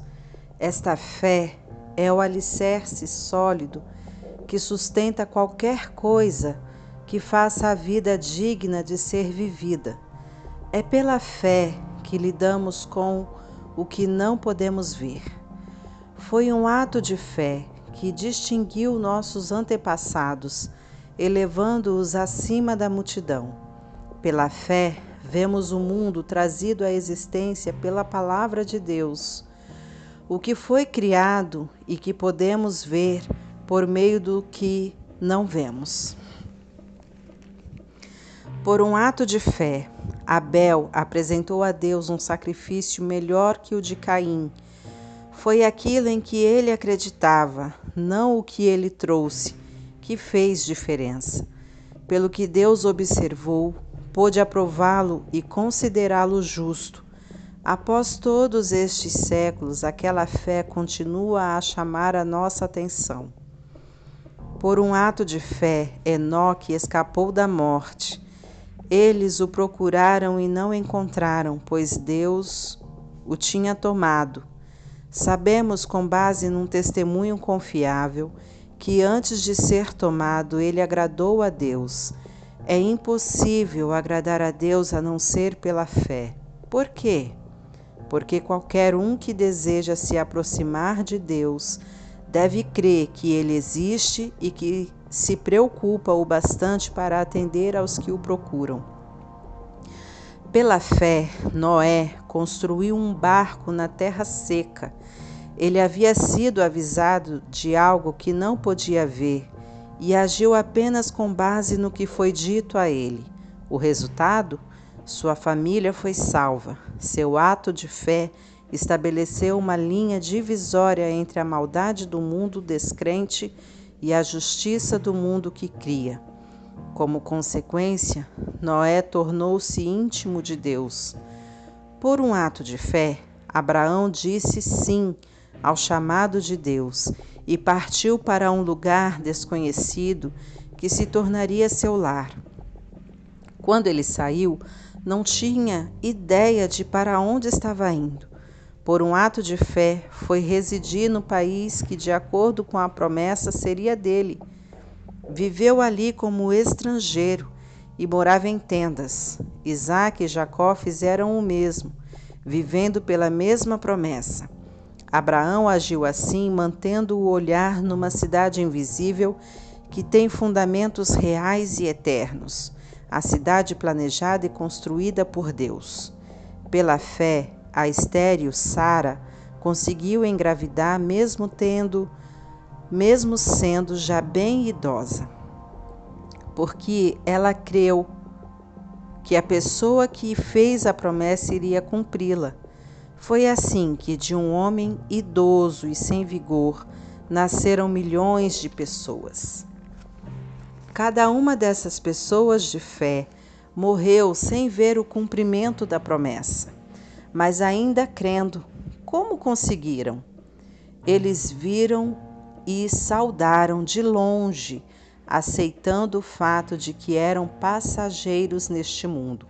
Speaker 1: esta fé, é o alicerce sólido que sustenta qualquer coisa que faça a vida digna de ser vivida. É pela fé que lidamos com o que não podemos ver. Foi um ato de fé que distinguiu nossos antepassados elevando-os acima da multidão. Pela fé, vemos o mundo trazido à existência pela palavra de Deus, o que foi criado e que podemos ver por meio do que não vemos. Por um ato de fé, Abel apresentou a Deus um sacrifício melhor que o de Caim. Foi aquilo em que ele acreditava, não o que ele trouxe, que fez diferença. Pelo que Deus observou, pôde aprová-lo e considerá-lo justo. Após todos estes séculos, aquela fé continua a chamar a nossa atenção. Por um ato de fé, Enoque escapou da morte. Eles o procuraram e não encontraram, pois Deus o tinha tomado. Sabemos, com base num testemunho confiável, que antes de ser tomado ele agradou a Deus. É impossível agradar a Deus a não ser pela fé. Por quê? Porque qualquer um que deseja se aproximar de Deus deve crer que ele existe e que se preocupa o bastante para atender aos que o procuram. Pela fé, Noé construiu um barco na terra seca. Ele havia sido avisado de algo que não podia ver e agiu apenas com base no que foi dito a ele. O resultado? Sua família foi salva. Seu ato de fé estabeleceu uma linha divisória entre a maldade do mundo descrente e a justiça do mundo que cria. Como consequência, Noé tornou-se íntimo de Deus. Por um ato de fé, Abraão disse sim ao chamado de Deus e partiu para um lugar desconhecido que se tornaria seu lar. Quando ele saiu, não tinha ideia de para onde estava indo. Por um ato de fé, foi residir no país que, de acordo com a promessa, seria dele Viveu ali como estrangeiro e morava em tendas. Isaac e Jacó fizeram o mesmo, vivendo pela mesma promessa. Abraão agiu assim, mantendo o olhar numa cidade invisível que tem fundamentos reais e eternos, a cidade planejada e construída por Deus. Pela fé, a estéril Sara conseguiu engravidar mesmo tendo mesmo sendo já bem idosa, porque ela creu que a pessoa que fez a promessa iria cumpri-la. Foi assim que de um homem idoso e sem vigor nasceram milhões de pessoas. Cada uma dessas pessoas de fé morreu sem ver o cumprimento da promessa, mas ainda crendo. Como conseguiram? Eles viram e saudaram de longe, aceitando o fato de que eram passageiros neste mundo.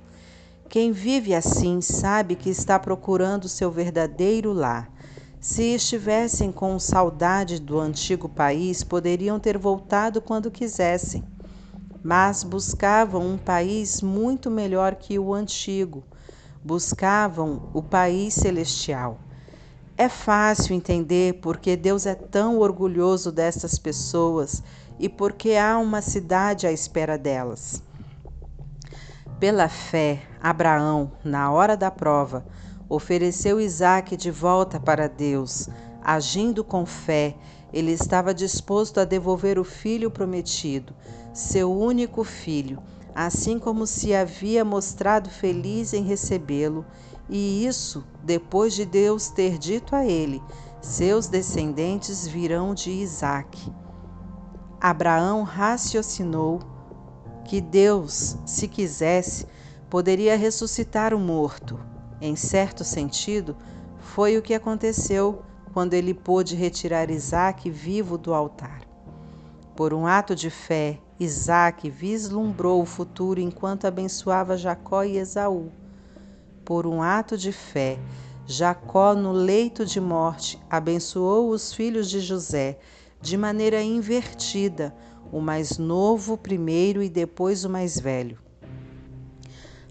Speaker 1: Quem vive assim sabe que está procurando seu verdadeiro lar. Se estivessem com saudade do antigo país, poderiam ter voltado quando quisessem, mas buscavam um país muito melhor que o antigo. Buscavam o país celestial. É fácil entender porque Deus é tão orgulhoso dessas pessoas e porque há uma cidade à espera delas. Pela fé, Abraão, na hora da prova, ofereceu Isaque de volta para Deus. Agindo com fé, ele estava disposto a devolver o filho prometido, seu único filho, assim como se havia mostrado feliz em recebê-lo e isso depois de Deus ter dito a ele: Seus descendentes virão de Isaque. Abraão raciocinou que Deus, se quisesse, poderia ressuscitar o morto. Em certo sentido, foi o que aconteceu quando ele pôde retirar Isaque vivo do altar. Por um ato de fé, Isaque vislumbrou o futuro enquanto abençoava Jacó e Esaú por um ato de fé, Jacó, no leito de morte, abençoou os filhos de José de maneira invertida, o mais novo primeiro e depois o mais velho.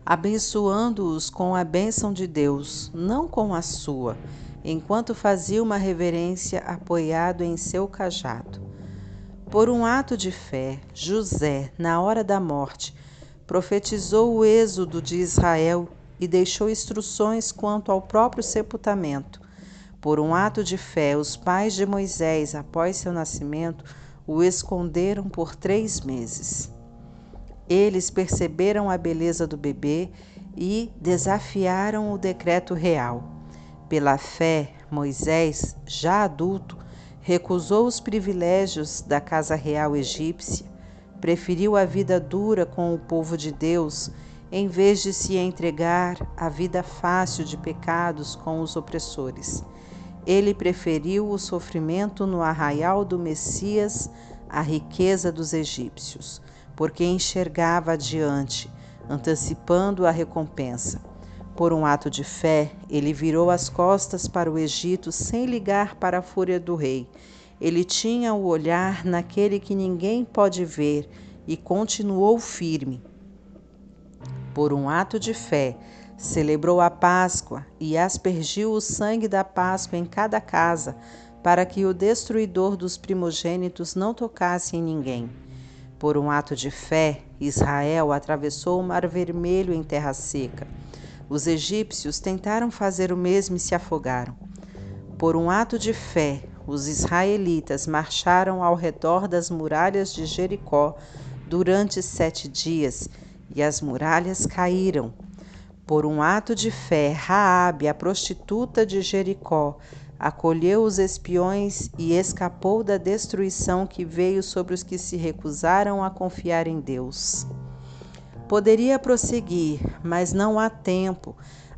Speaker 1: Abençoando-os com a bênção de Deus, não com a sua, enquanto fazia uma reverência apoiado em seu cajado. Por um ato de fé, José, na hora da morte, profetizou o êxodo de Israel e deixou instruções quanto ao próprio sepultamento. Por um ato de fé, os pais de Moisés, após seu nascimento, o esconderam por três meses. Eles perceberam a beleza do bebê e desafiaram o decreto real. Pela fé, Moisés, já adulto, recusou os privilégios da casa real egípcia, preferiu a vida dura com o povo de Deus em vez de se entregar à vida fácil de pecados com os opressores. Ele preferiu o sofrimento no arraial do Messias à riqueza dos egípcios, porque enxergava adiante, antecipando a recompensa. Por um ato de fé, ele virou as costas para o Egito sem ligar para a fúria do rei. Ele tinha o olhar naquele que ninguém pode ver e continuou firme por um ato de fé, celebrou a Páscoa e aspergiu o sangue da Páscoa em cada casa, para que o destruidor dos primogênitos não tocasse em ninguém. Por um ato de fé, Israel atravessou o Mar Vermelho em terra seca. Os egípcios tentaram fazer o mesmo e se afogaram. Por um ato de fé, os israelitas marcharam ao redor das muralhas de Jericó durante sete dias e as muralhas caíram. Por um ato de fé, Raabe, a prostituta de Jericó, acolheu os espiões e escapou da destruição que veio sobre os que se recusaram a confiar em Deus. Poderia prosseguir, mas não há tempo.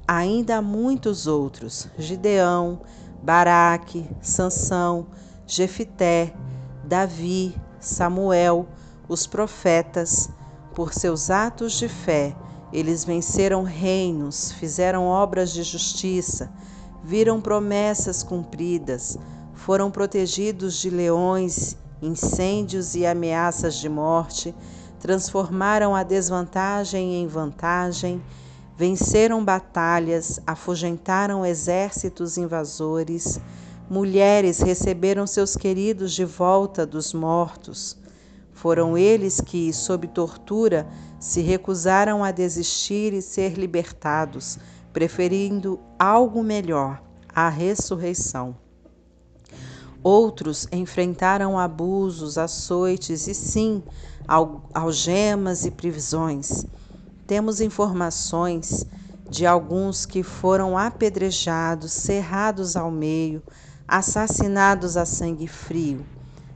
Speaker 1: Ainda há muitos outros: Gideão, Baraque, Sansão, Jefité, Davi, Samuel, os profetas, por seus atos de fé, eles venceram reinos, fizeram obras de justiça, viram promessas cumpridas, foram protegidos de leões, incêndios e ameaças de morte, transformaram a desvantagem em vantagem, venceram batalhas, afugentaram exércitos invasores, mulheres receberam seus queridos de volta dos mortos. Foram eles que, sob tortura, se recusaram a desistir e ser libertados, preferindo algo melhor, a ressurreição. Outros enfrentaram abusos, açoites e, sim, algemas e prisões. Temos informações de alguns que foram apedrejados, cerrados ao meio, assassinados a sangue frio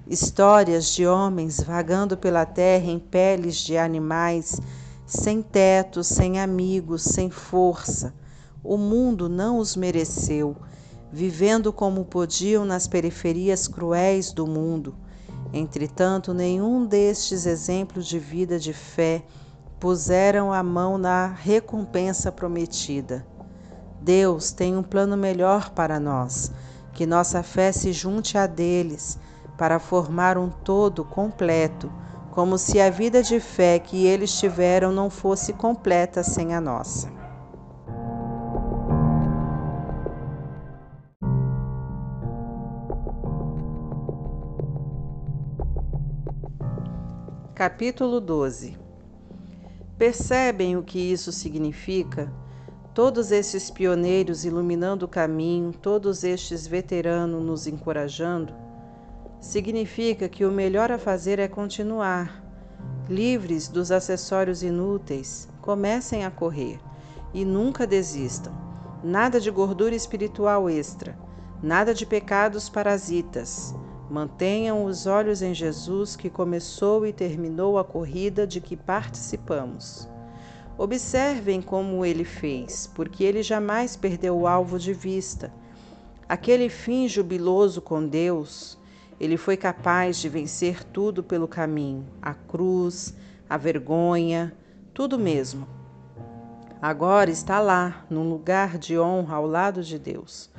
Speaker 1: Histórias de homens vagando pela terra em peles de animais, sem teto, sem amigos, sem força. O mundo não os mereceu, vivendo como podiam nas periferias cruéis do mundo. Entretanto, nenhum destes exemplos de vida de fé puseram a mão na recompensa prometida. Deus tem um plano melhor para nós, que nossa fé se junte a deles para formar um todo completo, como se a vida de fé que eles tiveram não fosse completa sem a nossa. Capítulo 12 Percebem o que isso significa? Todos esses pioneiros iluminando o caminho, todos estes veteranos nos encorajando? Significa que o melhor a fazer é continuar. Livres dos acessórios inúteis, comecem a correr e nunca desistam. Nada de gordura espiritual extra, nada de pecados parasitas. Mantenham os olhos em Jesus que começou e terminou a corrida de que participamos. Observem como ele fez, porque ele jamais perdeu o alvo de vista. Aquele fim jubiloso com Deus, ele foi capaz de vencer tudo pelo caminho, a cruz, a vergonha, tudo mesmo. Agora está lá, num lugar de honra ao lado de Deus.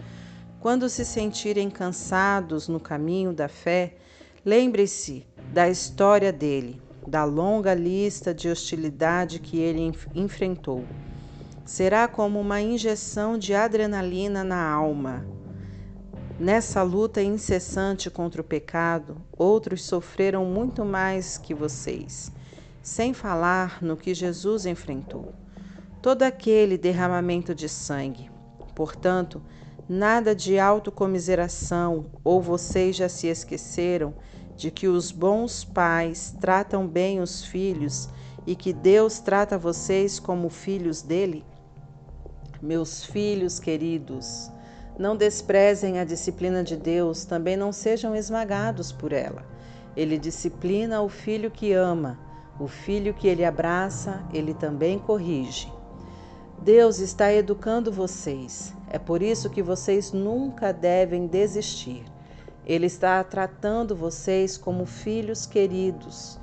Speaker 1: Quando se sentirem cansados no caminho da fé, lembre-se da história dele, da longa lista de hostilidade que ele enfrentou. Será como uma injeção de adrenalina na alma, Nessa luta incessante contra o pecado, outros sofreram muito mais que vocês, sem falar no que Jesus enfrentou. Todo aquele derramamento de sangue. Portanto, nada de autocomiseração, ou vocês já se esqueceram de que os bons pais tratam bem os filhos e que Deus trata vocês como filhos dele? Meus filhos queridos, Não desprezem a disciplina de Deus, também não sejam esmagados por ela. Ele disciplina o filho que ama, o filho que ele abraça, ele também corrige. Deus está educando vocês, é por isso que vocês nunca devem desistir. Ele está tratando vocês como filhos queridos.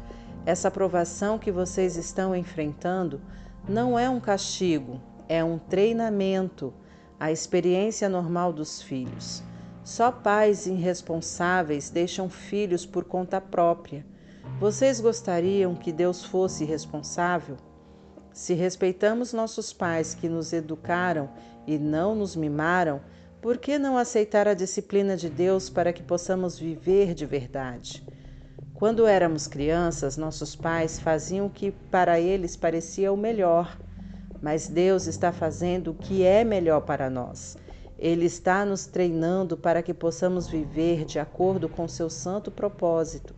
Speaker 1: Essa provação que vocês estão enfrentando não é um castigo, é um treinamento, a experiência normal dos filhos. Só pais irresponsáveis deixam filhos por conta própria. Vocês gostariam que Deus fosse responsável? Se respeitamos nossos pais que nos educaram e não nos mimaram, por que não aceitar a disciplina de Deus para que possamos viver de verdade? Quando éramos crianças, nossos pais faziam o que para eles parecia o melhor, mas Deus está fazendo o que é melhor para nós. Ele está nos treinando para que possamos viver de acordo com seu santo propósito.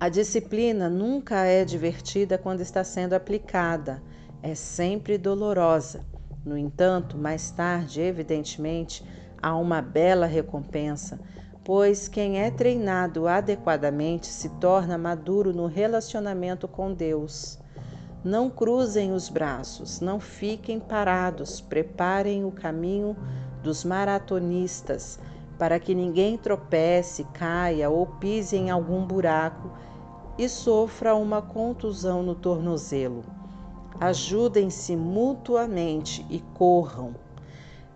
Speaker 1: A disciplina nunca é divertida quando está sendo aplicada, é sempre dolorosa. No entanto, mais tarde, evidentemente, há uma bela recompensa, pois quem é treinado adequadamente se torna maduro no relacionamento com Deus. Não cruzem os braços, não fiquem parados, preparem o caminho dos maratonistas, para que ninguém tropece, caia ou pise em algum buraco e sofra uma contusão no tornozelo. Ajudem-se mutuamente e corram.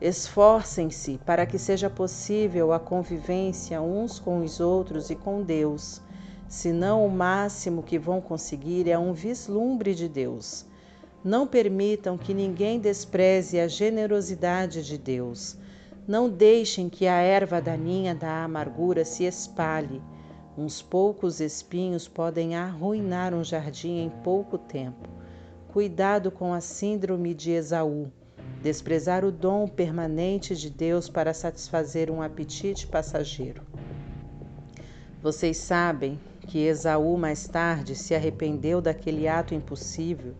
Speaker 1: Esforcem-se para que seja possível a convivência uns com os outros e com Deus, senão o máximo que vão conseguir é um vislumbre de Deus. Não permitam que ninguém despreze a generosidade de Deus. Não deixem que a erva daninha da amargura se espalhe. Uns poucos espinhos podem arruinar um jardim em pouco tempo. Cuidado com a síndrome de Esaú, desprezar o dom permanente de Deus para satisfazer um apetite passageiro. Vocês sabem que Esaú mais tarde se arrependeu daquele ato impossível,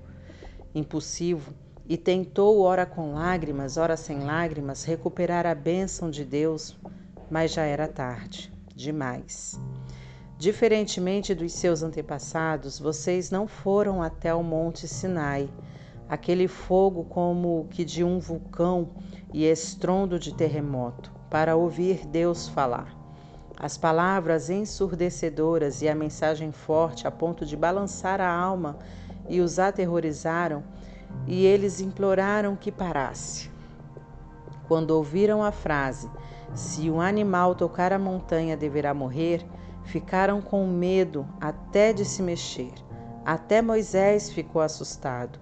Speaker 1: impulsivo e tentou, ora com lágrimas, ora sem lágrimas, recuperar a bênção de Deus, mas já era tarde, demais. Diferentemente dos seus antepassados, vocês não foram até o Monte Sinai, aquele fogo como que de um vulcão e estrondo de terremoto, para ouvir Deus falar. As palavras ensurdecedoras e a mensagem forte a ponto de balançar a alma e os aterrorizaram, e eles imploraram que parasse. Quando ouviram a frase: Se um animal tocar a montanha, deverá morrer Ficaram com medo até de se mexer. Até Moisés ficou assustado.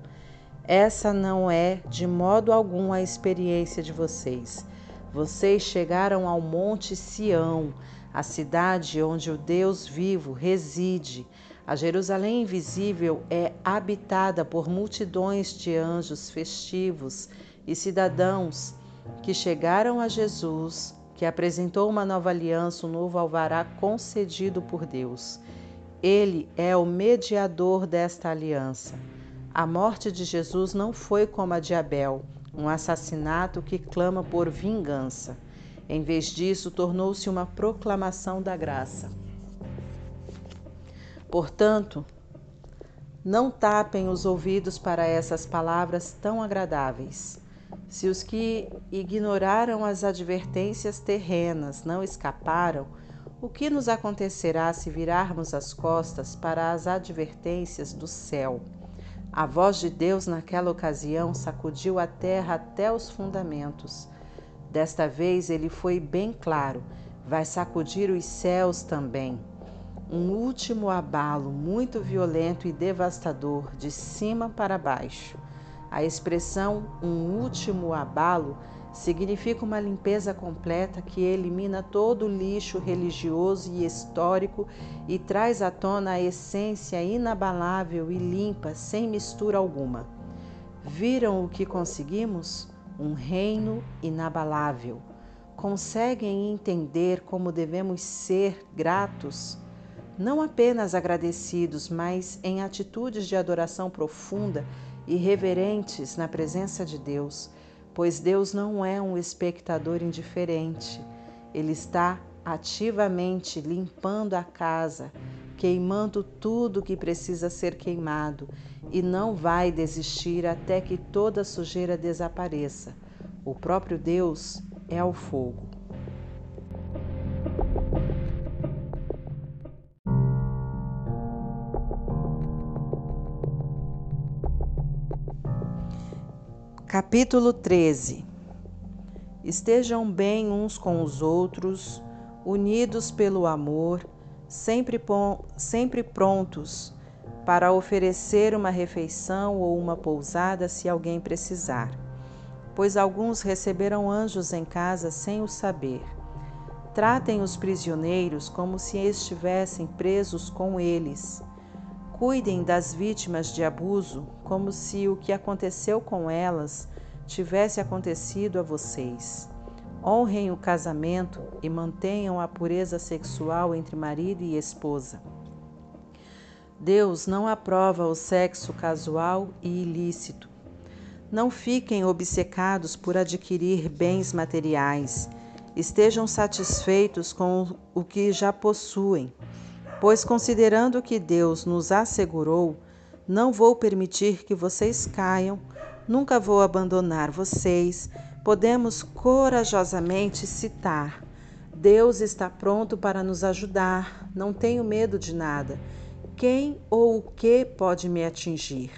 Speaker 1: Essa não é de modo algum a experiência de vocês. Vocês chegaram ao Monte Sião, a cidade onde o Deus vivo reside. A Jerusalém invisível é habitada por multidões de anjos festivos e cidadãos que chegaram a Jesus que apresentou uma nova aliança, um novo alvará concedido por Deus. Ele é o mediador desta aliança. A morte de Jesus não foi como a de Abel, um assassinato que clama por vingança. Em vez disso, tornou-se uma proclamação da graça. Portanto, não tapem os ouvidos para essas palavras tão agradáveis. Se os que ignoraram as advertências terrenas não escaparam, o que nos acontecerá se virarmos as costas para as advertências do céu? A voz de Deus naquela ocasião sacudiu a terra até os fundamentos. Desta vez ele foi bem claro: vai sacudir os céus também. Um último abalo muito violento e devastador, de cima para baixo. A expressão um último abalo significa uma limpeza completa que elimina todo o lixo religioso e histórico e traz à tona a essência inabalável e limpa, sem mistura alguma. Viram o que conseguimos? Um reino inabalável. Conseguem entender como devemos ser gratos? Não apenas agradecidos, mas em atitudes de adoração profunda e reverentes na presença de Deus, pois Deus não é um espectador indiferente. Ele está ativamente limpando a casa, queimando tudo que precisa ser queimado e não vai desistir até que toda sujeira desapareça. O próprio Deus é o fogo. Capítulo 13 Estejam bem uns com os outros, unidos pelo amor, sempre, sempre prontos para oferecer uma refeição ou uma pousada se alguém precisar, pois alguns receberam anjos em casa sem o saber. Tratem os prisioneiros como se estivessem presos com eles Cuidem das vítimas de abuso como se o que aconteceu com elas tivesse acontecido a vocês. Honrem o casamento e mantenham a pureza sexual entre marido e esposa. Deus não aprova o sexo casual e ilícito. Não fiquem obcecados por adquirir bens materiais. Estejam satisfeitos com o que já possuem Pois, considerando que Deus nos assegurou, não vou permitir que vocês caiam, nunca vou abandonar vocês. Podemos corajosamente citar: Deus está pronto para nos ajudar, não tenho medo de nada. Quem ou o que pode me atingir?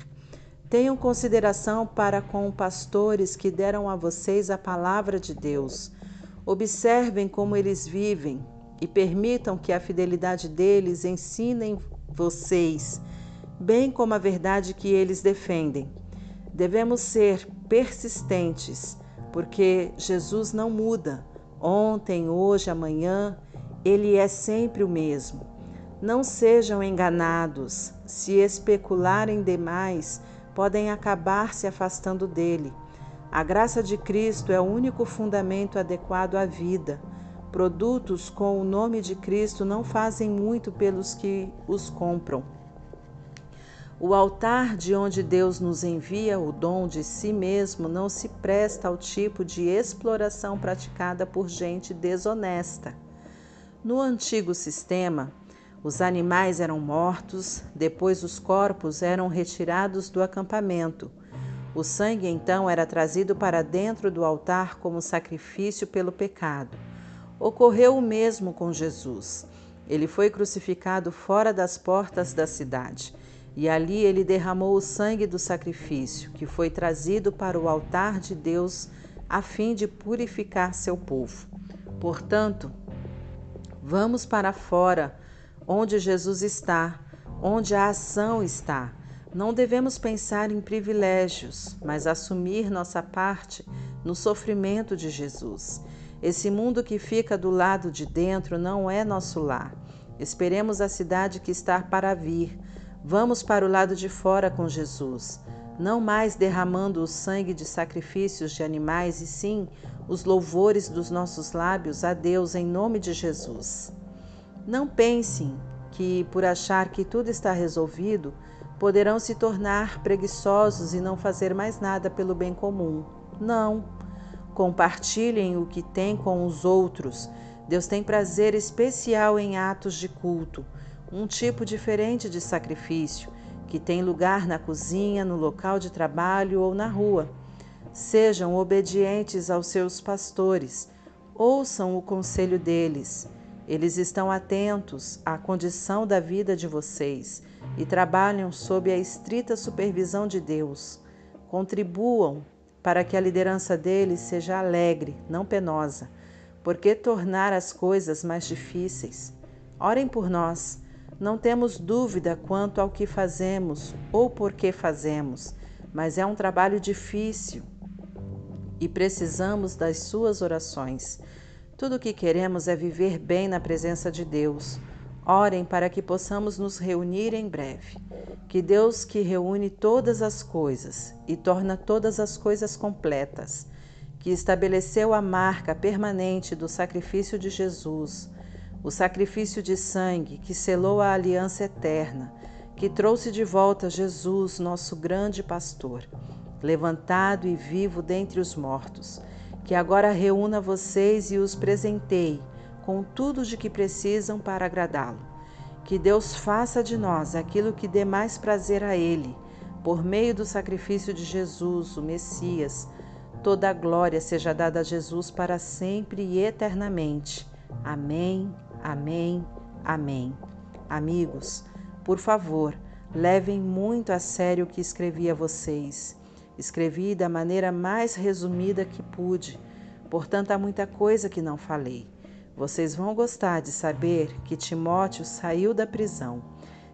Speaker 1: Tenham consideração para com pastores que deram a vocês a palavra de Deus. Observem como eles vivem, e permitam que a fidelidade deles ensinem vocês, bem como a verdade que eles defendem. Devemos ser persistentes, porque Jesus não muda. Ontem, hoje, amanhã, ele é sempre o mesmo. Não sejam enganados. Se especularem demais, podem acabar se afastando dele. A graça de Cristo é o único fundamento adequado à vida. Produtos com o nome de Cristo não fazem muito pelos que os compram. O altar de onde Deus nos envia o dom de si mesmo não se presta ao tipo de exploração praticada por gente desonesta. No antigo sistema, os animais eram mortos, depois os corpos eram retirados do acampamento. O sangue então era trazido para dentro do altar como sacrifício pelo pecado. Ocorreu o mesmo com Jesus. Ele foi crucificado fora das portas da cidade, e ali ele derramou o sangue do sacrifício, que foi trazido para o altar de Deus a fim de purificar seu povo. Portanto, vamos para fora, onde Jesus está, onde a ação está. Não devemos pensar em privilégios, mas assumir nossa parte no sofrimento de Jesus. Esse mundo que fica do lado de dentro não é nosso lar. Esperemos a cidade que está para vir. Vamos para o lado de fora com Jesus, não mais derramando o sangue de sacrifícios de animais, e sim os louvores dos nossos lábios a Deus em nome de Jesus. Não pensem que, por achar que tudo está resolvido, poderão se tornar preguiçosos e não fazer mais nada pelo bem comum. Não. Compartilhem o que têm com os outros. Deus tem prazer especial em atos de culto, um tipo diferente de sacrifício, que tem lugar na cozinha, no local de trabalho ou na rua. Sejam obedientes aos seus pastores, ouçam o conselho deles. Eles estão atentos à condição da vida de vocês e trabalham sob a estrita supervisão de Deus. Contribuam para que a liderança deles seja alegre, não penosa. Porque tornar as coisas mais difíceis? Orem por nós. Não temos dúvida quanto ao que fazemos ou por que fazemos, mas é um trabalho difícil e precisamos das suas orações. Tudo o que queremos é viver bem na presença de Deus. Orem para que possamos nos reunir em breve. Que Deus, que reúne todas as coisas e torna todas as coisas completas, que estabeleceu a marca permanente do sacrifício de Jesus, o sacrifício de sangue que selou a aliança eterna, que trouxe de volta Jesus, nosso grande pastor. levantado e vivo dentre os mortos, que agora reúna vocês e os presenteie com tudo de que precisam para agradá-lo. Que Deus faça de nós aquilo que dê mais prazer a Ele, por meio do sacrifício de Jesus, o Messias. Toda a glória seja dada a Jesus para sempre e eternamente. Amém, amém, amém. Amigos, por favor, levem muito a sério o que escrevi a vocês. Escrevi da maneira mais resumida que pude, portanto, há muita coisa que não falei. Vocês vão gostar de saber que Timóteo saiu da prisão.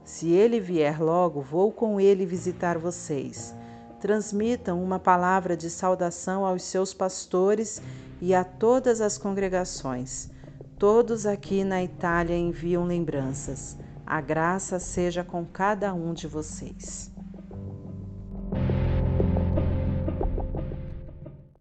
Speaker 1: Se ele vier logo, vou com ele visitar vocês. Transmitam uma palavra de saudação aos seus pastores e a todas as congregações. Todos aqui na Itália enviam lembranças. A graça seja com cada um de vocês.